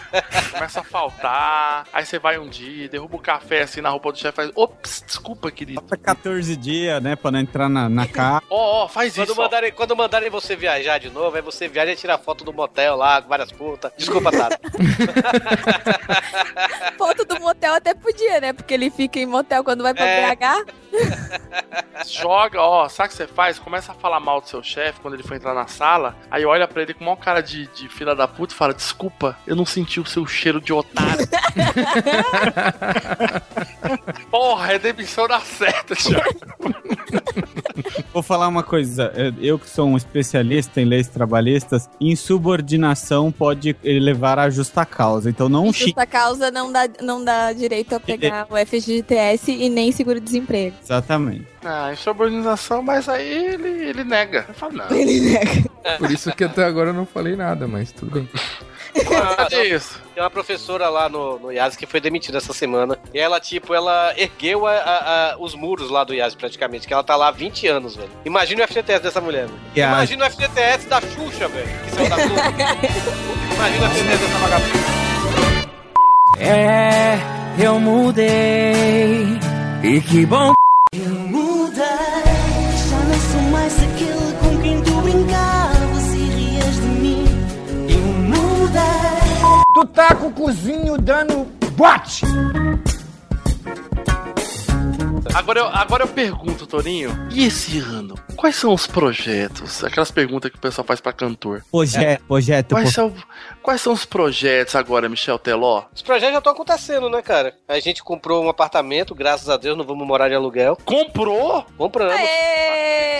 Começa a faltar, aí você vai um dia, derruba o café assim na roupa do chefe, faz, ops, desculpa, querido. Falta 14 dias, né, pra não entrar na, na casa. Ó, ó, faz Quando isso. ó. Mandarem, quando mandarem você viajar de novo, aí você viaja e tira foto do motel lá, com várias putas. Desculpa, Tata. *laughs* Foto do motel até podia, né? Porque ele fica em motel quando vai pra É. BH. *laughs* Joga, ó, sabe o que você faz? Começa a falar mal do seu chefe quando ele for entrar na sala, aí olha pra ele com o maior cara de, de filha da puta e fala: Desculpa, eu não senti o seu cheiro de otário. *laughs* Porra, é demissão da certa, Thiago. Vou falar uma coisa. Eu- que sou um especialista em leis trabalhistas, insubordinação pode levar a justa causa. Então não xingue. Justa causa não dá, não dá direito a pegar o FGTS e nem seguro-desemprego. Exatamente. Ah, insubordinação, mas aí ele, ele nega. Ele fala, não. Ele nega. Por isso que até agora eu não falei nada, mas tudo bem. *laughs* Cadê isso? Tem uma professora lá no, no IAS que foi demitida essa semana. E ela, tipo, ela ergueu a- a- a- os muros lá do IAS praticamente, que ela tá lá há 20 anos, velho. Imagina o FGTS dessa mulher, velho. IAS. Imagina o FGTS da Xuxa, velho. Que saiu da Globo. *laughs* Imagina o FGTS dessa vagabunda. É, eu mudei. E que bom. Eu mudei, Tu tá com o cozinho dando bote. Agora eu, agora eu pergunto, Torinho, e esse ano? Quais são os projetos? Aquelas perguntas que o pessoal faz pra cantor. Projeto, projeto. Quais pro- são, quais são os projetos agora, Michel Teló? Os projetos já estão acontecendo, né, cara? A gente comprou um apartamento, graças a Deus, não vamos morar de aluguel. Comprou? Compramos. Aê!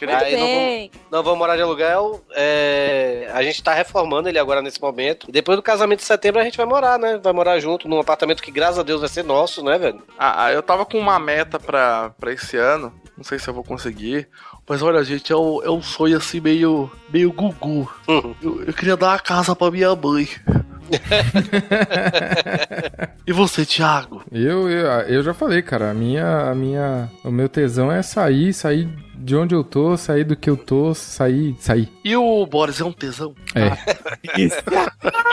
Aí não vamos, não vamos morar de aluguel. é, a gente tá reformando ele agora nesse momento. E depois do casamento de setembro a gente vai morar, né? Vai morar junto num apartamento que, graças a Deus, vai ser nosso, né, velho? Ah, ah, eu tava com uma meta pra, pra esse ano. Não sei se eu vou conseguir. Mas olha, gente, é um, é um sonho assim meio, meio gugu. Eu, eu queria dar uma casa pra minha mãe. *laughs* e você, Thiago? Eu, eu, eu já falei, cara, a minha, a minha, o meu tesão é sair, sair de onde eu tô, sair do que eu tô, sair, sair. E o Boris é um tesão? É. *laughs*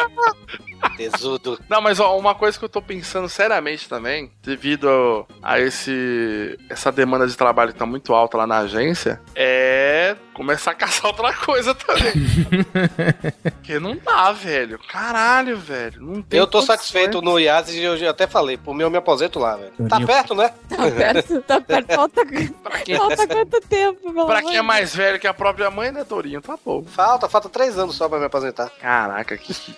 *laughs* Tesudo. Não, mas ó, uma coisa que eu tô pensando seriamente também, devido a esse essa demanda de trabalho que tá muito alta lá na agência, é começar a caçar outra coisa também. *laughs* Porque não dá, velho. Caralho, velho. Não tem Eu tô satisfeito no IAS e eu já até falei, por mim eu me aposento lá, velho. Tá perto, né? Tá perto, tá perto. Falta, falta quanto tempo, pelo Pra quem é mais velho que a própria mãe, né, Torinho? Tá bom. Falta, falta três anos só pra me aposentar. Caraca, que. *laughs*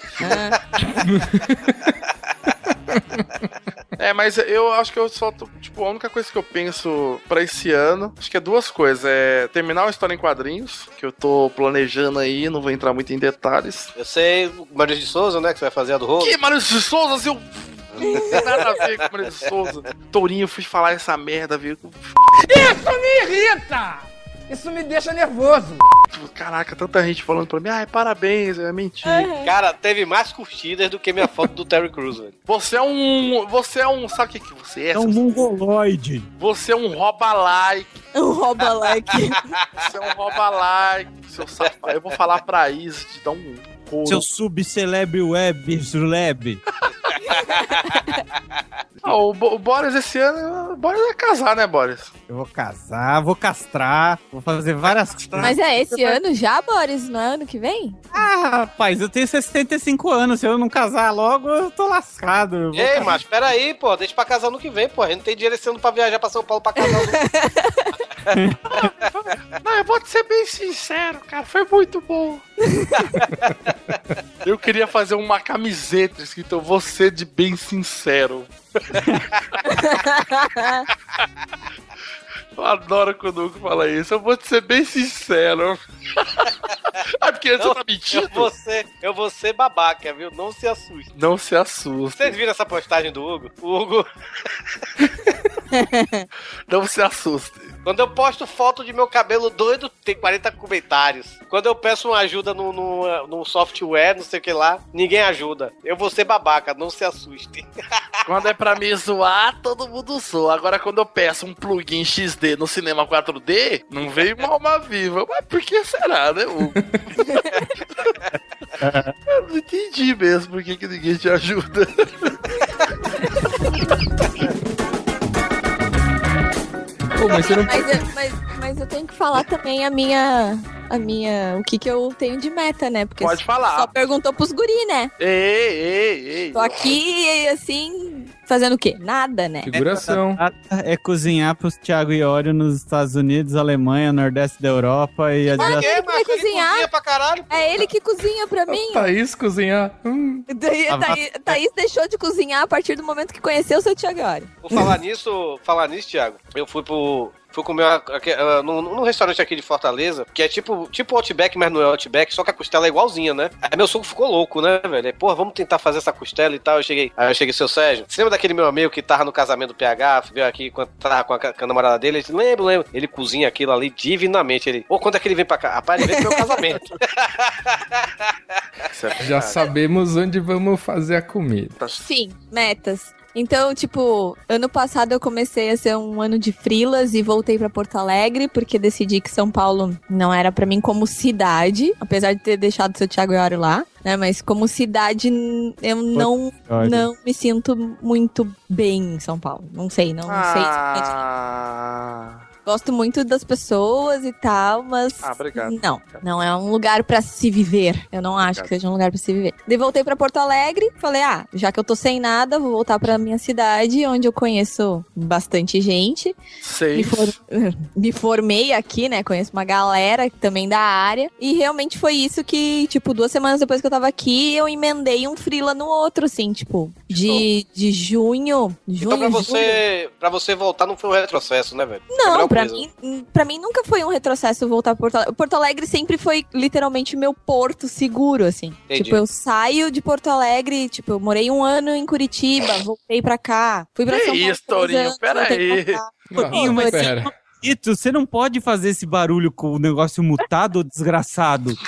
É, mas eu acho que eu só tô, tipo, a única coisa que eu penso pra esse ano, acho que é duas coisas. É terminar uma história em quadrinhos, que eu tô planejando aí, não vou entrar muito em detalhes. Eu sei, Maurício de Souza, né, que você vai fazer a do rolo. Que Maurício de Souza, seu. Não tem nada a ver com o Maurício de Souza. Tourinho, eu fui falar essa merda, viu? Isso me irrita! Isso me deixa nervoso. Caraca, tanta gente falando pra mim, ai, parabéns, é mentira. Cara, teve mais curtidas do que minha foto do Terry Crews, velho. Você é um. Você é um. Sabe o que, que você é? É um mongoloide. Você é um rouba-like. *laughs* Um rouba-like. Você é um rouba-like, seu safado. Eu vou falar pra Isa te dar um couro. Seu subcelebre web, Zuleb. *laughs* Ah, o, Bo- o Boris esse ano. O Boris vai casar, né, Boris? Eu vou casar, vou castrar, vou fazer várias coisas. Mas é esse ano já, Boris? Não é ano que vem? Ah, rapaz, eu tenho 65 anos. Se eu não casar logo, eu tô lascado. Eu Ei, casar. mas peraí, pô, deixa pra casar no que vem, pô. A gente não tem dinheiro esse ano pra viajar pra São Paulo pra casar. *laughs* *laughs* Não, eu vou te ser bem sincero, cara. Foi muito bom. Eu queria fazer uma camiseta escrito Você de bem sincero. Eu adoro quando o Hugo fala isso. Eu vou te ser bem sincero. Ah, *laughs* porque Não, você tá mentindo. Eu vou, ser, eu vou ser babaca, viu? Não se assuste. Não se assuste. Vocês viram essa postagem do Hugo? O Hugo, *laughs* Não se assuste. quando eu posto foto de meu cabelo doido, tem 40 comentários. Quando eu peço uma ajuda no, no, no software, não sei o que lá, ninguém ajuda. Eu vou ser babaca, não se assuste. *laughs* Quando é pra me zoar, todo mundo zoa. Agora, quando eu peço um plugin XD no cinema 4D, não veio uma alma viva. Mas por que será, né, Hugo? Eu não entendi mesmo por que, que ninguém te ajuda. Pô, mas você não. Mas, eu- mas, mas eu tenho que falar também a minha. A minha. O que, que eu tenho de meta, né? Porque Pode falar. Só perguntou pros guri, né? Ei, ei, ei. Tô aqui, assim, fazendo o quê? Nada, né? Figuração. É cozinhar pros Thiago Iório nos Estados Unidos, Alemanha, Nordeste da Europa e a ele que vai cozinhar. cozinha pra caralho. É ele que cozinha pra mim. Thaís cozinhar. Hum. Daí, Ah, Thaís, Thaís deixou de cozinhar a partir do momento que conheceu o seu Thiago Iori. Por falar nisso, falar nisso, Thiago, eu fui pro. Fui comer uma- aqui, ah, num, num restaurante aqui de Fortaleza, que é tipo, tipo Outback, mas não é Outback, só que a costela é igualzinha, né? Aí meu sogro ficou louco, né, velho? Aí, Porra, vamos tentar fazer essa costela e tal. Eu cheguei. Aí eu cheguei, seu Sérgio. Você lembra daquele meu amigo que tava no casamento do PH? Veio aqui quando tava com a, com a namorada dele? Ele disse, lembro, lembro. Ele cozinha aquilo ali divinamente. Ele, ô, quando é que ele vem pra cá? Rapaz, ele vem pro meu casamento. *laughs* Já sabemos onde vamos fazer a comida. Sim, metas. Então, tipo, ano passado eu comecei a ser um ano de frilas e voltei pra Porto Alegre, porque decidi que São Paulo não era pra mim como cidade, apesar de ter deixado o seu Thiago Iório lá, né? Mas como cidade, eu não, Olha. não me sinto muito bem em São Paulo. Não sei, não sei. Gosto muito das pessoas e tal, mas. Ah, obrigado. Não, não é um lugar pra se viver. Eu não acho que seja um lugar pra se viver. Daí voltei pra Porto Alegre, falei: ah, já que eu tô sem nada, vou voltar pra minha cidade, onde eu conheço bastante gente. Me, seis. for- *laughs* me formei aqui, né? Conheço uma galera também da área. E realmente foi isso que, tipo, duas semanas depois que eu tava aqui, eu emendei um frila no outro, assim, tipo, de, de junho. Junho, então pra você, pra você voltar não foi um retrocesso, né, velho? Não, pra coisa. mim, pra mim nunca foi um retrocesso voltar pra Porto Alegre. Porto Alegre sempre foi literalmente meu porto seguro, assim. Entendi. Tipo, eu saio de Porto Alegre, tipo, eu morei um ano em Curitiba, *laughs* voltei pra cá. Fui pra Que São Paulo. isso, Torinho? Pera aí. pra Torinho, *laughs* mas pera. Ito, você não pode fazer esse barulho com o negócio mutado, ô desgraçado. *laughs*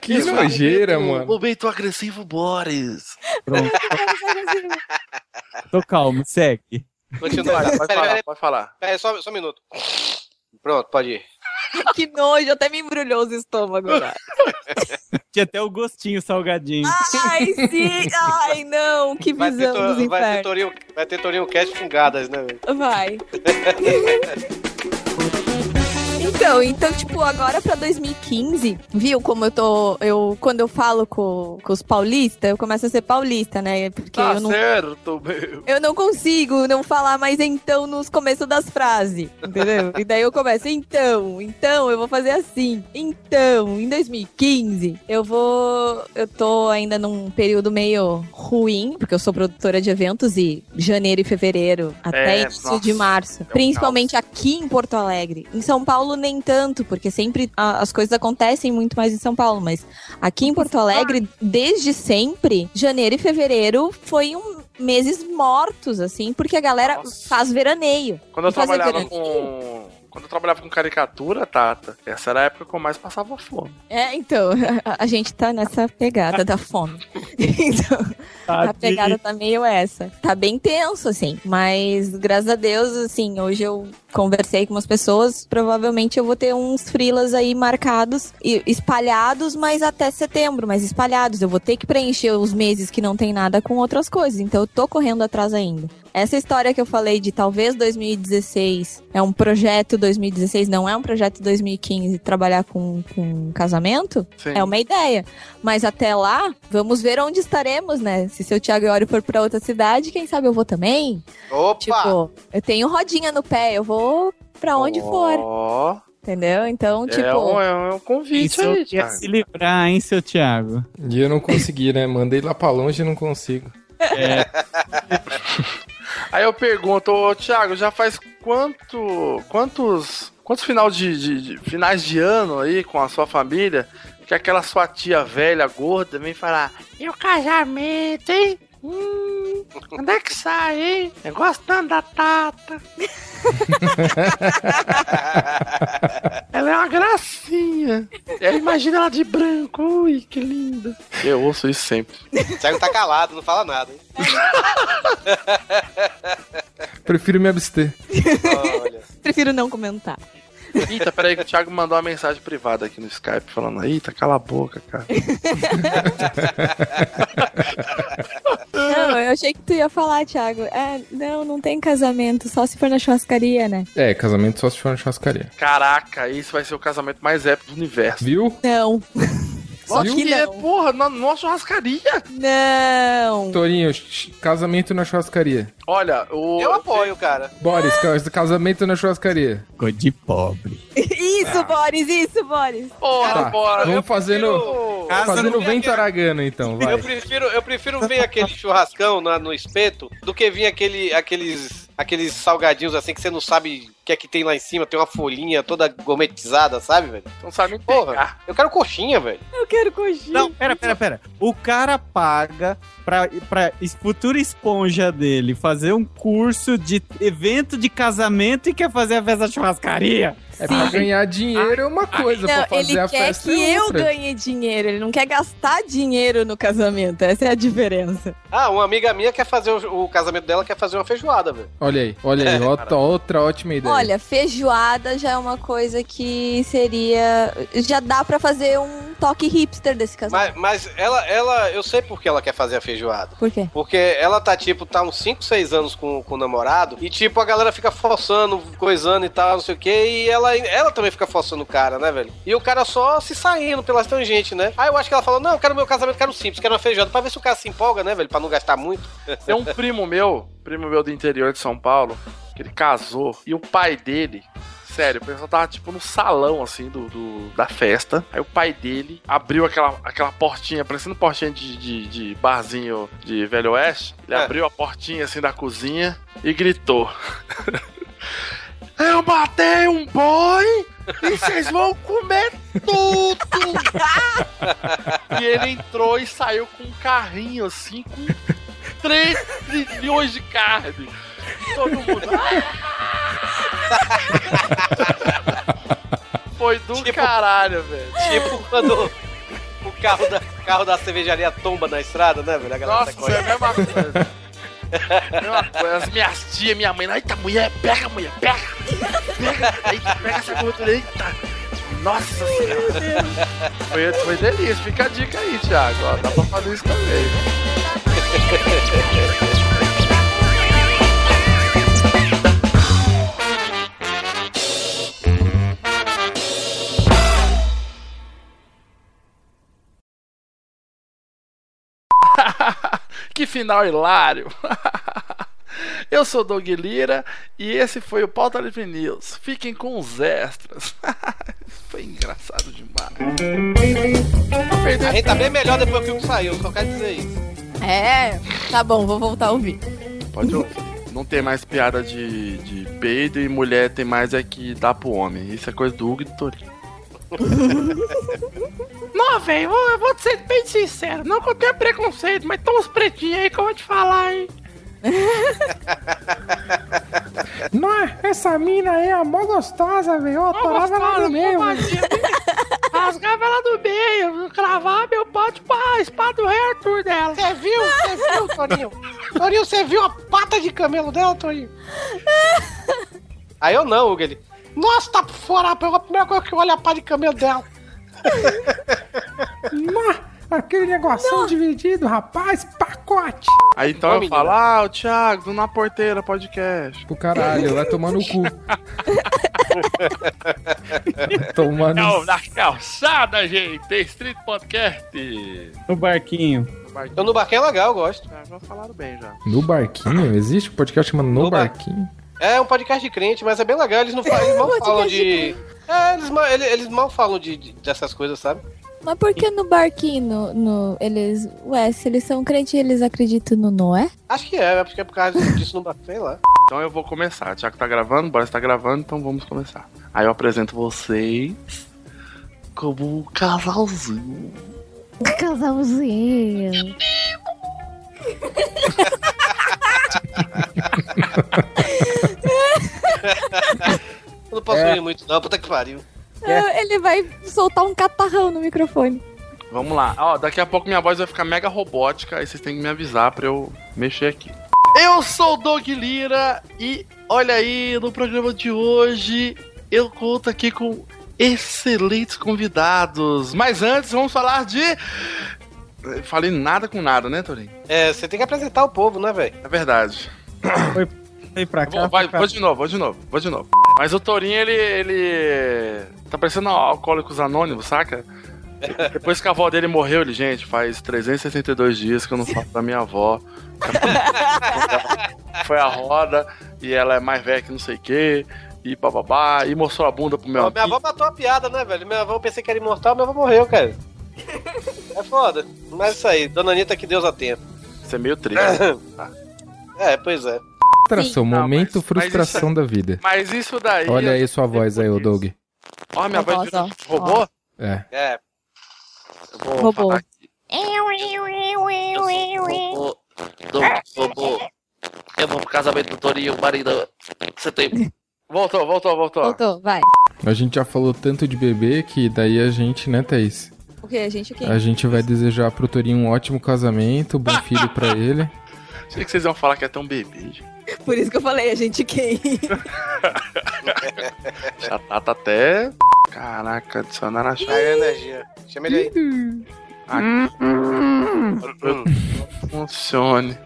Que nojeira, mano. Momento agressivo, Boris. Pronto. Tô calmo, segue. Continua. Pode falar, pode falar. peraí, só, só um minuto. Pronto, pode ir. *laughs* que nojo, até me embrulhou os estômagos agora. *laughs* Tinha até o gostinho salgadinho. Ai, sim! Ai, não! Que Vai ter, visão to- dos vai ter infernos. Torinho, vai ter Torinho Cast fungadas, né, velho? Vai. *laughs* Então, então, tipo, agora pra 2015, viu como eu tô. Eu, quando eu falo com, com os paulistas, eu começo a ser paulista, né? Porque Tá eu não. certo, meu. Eu não consigo não falar mais então nos começos das frases, entendeu? e daí eu começo, então, então, eu vou fazer assim. Então, em 2015, eu vou. Eu tô ainda num período meio ruim, porque eu sou produtora de eventos e janeiro e fevereiro, até É, início nossa, de março. é um principalmente aqui em Porto Alegre. Em São Paulo, nem tanto, porque sempre a- as coisas acontecem muito mais em São Paulo, mas aqui em Porto Alegre, desde sempre, janeiro e fevereiro foi um meses mortos, assim, porque a galera faz veraneio. Quando eu trabalhava veraneio- com. Quando eu trabalhava com caricatura, Tata, essa era a época que eu mais passava fome. É, então, a, *laughs* a gente tá nessa pegada da fome. *laughs* Então, a pegada tá meio essa. Tá bem tenso, assim. Mas, graças a Deus, assim, hoje eu conversei com umas pessoas. Provavelmente eu vou ter uns frilas aí marcados, e espalhados, mas até setembro, mas espalhados. Eu vou ter que preencher os meses que não tem nada com outras coisas. Então eu tô correndo atrás ainda. Essa história que eu falei de talvez 2016 é um projeto 2016, não é um projeto 2015 trabalhar com, com casamento, Sim. é uma ideia. Mas até lá, vamos ver onde estaremos, né? Se seu Thiago Iori for pra outra cidade, quem sabe eu vou também. Opa! Tipo, eu tenho rodinha no pé, eu vou pra onde for. Ó. Entendeu? Então, tipo. É um, é um convite Isso aí, quer Thiago. se livrar, hein, seu Thiago? E eu não consegui, né? Mandei lá pra longe e não consigo. É. *laughs* Aí eu pergunto, ô Thiago, já faz quanto. quantos. quantos final de, de- de- finais de ano aí com a sua família que aquela sua tia velha, gorda, vem falar, E o casamento, hein? Hum, quando é que sai, hein? Eu gostando da Tata. *laughs* ela é uma gracinha. É, imagina ela de branco. Ui, que linda. eu ouço isso sempre. O Thiago tá calado, não fala nada, hein? Prefiro me abster. Prefiro não comentar. Eita, peraí que o Thiago mandou uma mensagem privada aqui no Skype falando, eita, cala a boca, cara. *laughs* Não, eu achei que tu ia falar, Thiago. É, não, não tem casamento, só se for na churrascaria, né? É, casamento só se for na churrascaria. Caraca, esse vai ser o casamento mais épico do universo. Viu? Não. Só que é, porra, na nossa churrascaria. Não. Torinho, casamento na churrascaria. Olha, o. Eu apoio, cara. Boris, ca- casamento na churrascaria. Ficou de pobre. Isso, Boris, isso, Boris. Porra, Tá, bora. vamos fazendo, Casa fazendo vento aragano, então, vai. Eu prefiro, eu prefiro ver aquele churrascão na- no espeto do que vir aquele, aqueles, aqueles salgadinhos assim que você não sabe o que é que tem lá em cima, tem uma folhinha toda gourmetizada, sabe, velho? Não sabe nem Porra, eu quero coxinha, velho. Eu quero coxinha. Não, pera, pera, pera. O cara paga pra, pra futura esponja dele fazer um curso de evento de casamento e quer fazer a festa churrascaria. É pra ganhar dinheiro é uma coisa, Não, pra fazer ele a quer festa que é eu outra. ganhe dinheiro, ele não quer gastar dinheiro no casamento. Essa é a diferença. Ah, uma amiga minha quer fazer o, o casamento dela, quer fazer uma feijoada, velho. Olha aí, olha aí, É, outra, outra ótima ideia. Olha, feijoada já é uma coisa que seria. Já dá pra fazer um toque hipster desse casamento. Mas, mas ela, ela, eu sei por que ela quer fazer a feijoada. Por quê? Porque ela tá, tipo, tá uns 5, 6 anos com, com o namorado e, tipo, a galera fica forçando, coisando e tal, não sei o quê, e ela, ela também fica forçando o cara, né, velho? E o cara só se saindo pelas tangentes, né? Aí eu acho que ela falou, não, eu quero meu casamento, quero simples, quero uma feijoada, pra ver se o cara se empolga, né, velho? Pra não gastar muito. *laughs* Tem um primo meu, primo meu do interior de São Paulo, que ele casou e o pai dele. Sério, o pessoal tava tipo no salão assim do, do- da festa. Aí o pai dele abriu aquela, aquela portinha, parecendo portinha de, de, de barzinho de Velho Oeste. Ele É. abriu a portinha assim da cozinha e gritou: *laughs* Eu matei um boi e vocês vão comer tudo! *laughs* e ele entrou e saiu com um carrinho assim com 3 trilhões de carne. Todo mundo. Foi do caralho, velho. Tipo quando o carro da, carro da cervejaria tomba na estrada, né, velho? A galera Nossa, tá correndo. é a mesma coisa. As minhas tias, minha mãe, eita, mulher, pega, mulher, pega. Pega, pega essa gordura, eita. Nossa senhora. Foi, foi delícia. Fica a dica aí, Thiago. Ó, dá pra fazer isso também. Que final hilário! *laughs* Eu sou Doug Lira e esse foi o Pauta Livre News. Fiquem com os extras. *laughs* foi engraçado demais. A gente tá bem melhor depois que o que saiu, só quero dizer isso. É, tá bom, vou voltar a ouvir. Pode ouvir. Não tem mais piada de, de peido e mulher tem mais é que dá pro homem. Isso é coisa do Hugo e do Torinho. *laughs* Não, velho, eu, vou ser bem sincero. Não que eu tenha preconceito, mas tem uns pretinhos aí que eu vou te falar, hein? *laughs* Não, essa mina aí é mó gostosa, velho. Eu adorava ela no meio. velho. Rasgava ela do meio, cravava meu pau tipo a espada do rei Arthur dela. Você viu? Você viu, Torinho? Torinho, você viu a pata de camelo dela, Torinho? Aí eu não, Hugo. Ele... Nossa, tá por fora. A primeira coisa que eu olho é a pata de camelo dela. Não, aquele negocinho dividido, rapaz, pacote. Aí então eu falo, ah, o Thiago, tô na porteira podcast. Pro caralho, vai tomar no cu. *laughs* Tomando. Não, na calçada, gente. Tem Street Podcast. No barquinho. Então no barquinho é legal, eu gosto. É, já falaram bem já. No barquinho? Existe um podcast chamado No, No Bar- Barquinho? É um podcast de crente, mas é bem legal. Eles não falam, *laughs* eles mal falam de. É, eles, mal- eles, eles mal falam de, de- dessas coisas, sabe? Mas por que no barquinho, no, no- eles... Ué, se eles são crentes, eles acreditam no Noé? Acho que é, porque é por causa disso no barquinho, sei lá. Então eu vou começar. O Thiago tá gravando, bora está gravando, então vamos começar. Aí eu apresento vocês como um casalzinho. Casalzinho. *laughs* *laughs* Eu não posso É. rir muito, não, puta que pariu. Ah, Ele vai soltar um catarrão no microfone. Vamos lá. Ó, daqui a pouco minha voz vai ficar mega robótica, aí vocês têm que me avisar pra eu mexer aqui. Eu sou o Doug Lira e olha aí, no programa de hoje eu conto aqui com excelentes convidados. Mas antes, vamos falar de. Eu Falei nada com nada, né, Torinho? É, você tem que apresentar o povo, né, velho? É verdade. Foi, foi pra cá. Vou, vai, foi pra- vou de novo, vou de novo, vou de novo. Mas o Torinho, ele. ele. Tá parecendo Alcoólicos Anônimos, saca? Depois que a avó dele morreu, ele, gente, faz 362 dias que eu não falo da minha avó. *laughs* Foi a roda e ela é mais velha que não sei o quê. E bababá, e mostrou a bunda pro meu Ó, minha avó matou a piada, né, velho? Minha avó eu pensei que era imortal, minha avó morreu, cara. É foda. Mas isso aí, dona Anitta, que Deus a tenha. Isso é meio triste. *laughs* É, pois é. Frustração, momento frustração da vida. Mas isso daí. Olha aí sua voz aí, ô Doug. Ó, minha voz ó. roubou? É. É. Eu vou Roubou. falar Robô, Doug, robô. Eu vou pro casamento do Torinho, marido. Você tem. *laughs* Voltou, voltou, voltou. Voltou, vai. A gente já falou tanto de bebê que daí a gente, né, Thaís? O que? A gente o quê? A gente vai desejar pro Torinho um ótimo casamento, bom *laughs* filho pra ele. Achei que vocês iam falar que é tão bebê. gente. Por isso que eu falei, a gente quem? *laughs* Já tá, tá até. Caraca, adicionar a chave. Aí, energia. Chama ele aí. Funcione.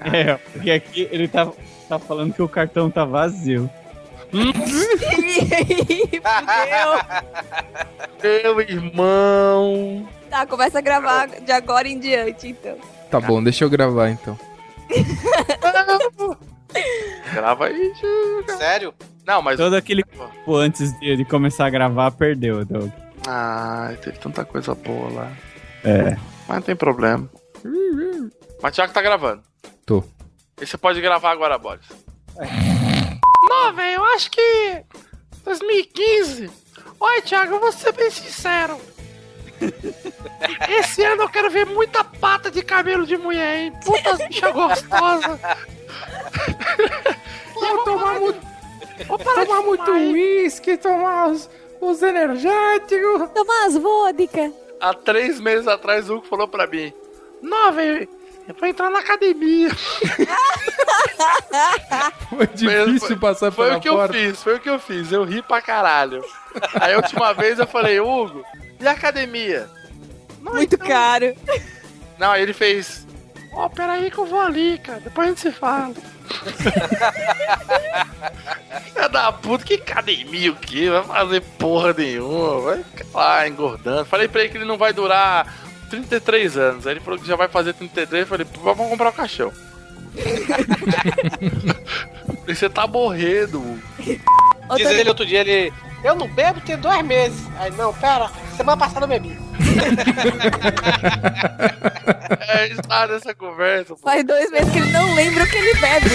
É, porque aqui ele tá, tá falando que o cartão tá vazio. Meu irmão. tá, começa a gravar de agora em diante, então. Tá bom, deixa eu gravar então. *laughs* Grava aí, Thiago. Sério? Não, mas. Todo aquele tempo antes de, de começar a gravar perdeu, Doug. Ai, teve tanta coisa boa lá. É. Mas não tem problema. Mas o Thiago tá gravando. Tô. E você pode gravar agora, Boris. *laughs* Não, velho, eu acho que 2015. Olha, Thiago, eu vou ser bem sincero. *laughs* Esse ano eu quero ver muita pata de cabelo de mulher, hein? Putas *laughs* bicha gostosa. *laughs* Tomar muito uísque, tomar os, os energéticos. Tomar as vodka. Há três meses atrás, o Hugo falou pra mim: Não, velho, eu vou entrar na academia. Foi difícil passar Foi pela o que eu porta. fiz, foi o que eu fiz. Eu ri pra caralho. Aí a última vez eu falei, Hugo, e a academia? Muito caro. Não, aí ele fez. Ó, peraí que eu vou ali, cara. Depois a gente se fala. *laughs* É da puta, que academia o quê? Vai fazer porra nenhuma. Vai ficar lá engordando. Falei pra ele que ele não vai durar 33 anos. Aí ele falou que já vai fazer 33. Eu falei, "Pô, vamos comprar o caixão. *laughs* *laughs* E você tá morrendo. Diz ele outro dia, ele. Eu não bebo tem dois meses. Aí, não, pera, semana passada eu bebi. *laughs* É, está nessa conversa. pô. Faz dois meses que ele não lembra o que ele bebe, né?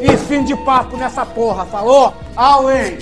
E fim de papo nessa porra, falou? Auém!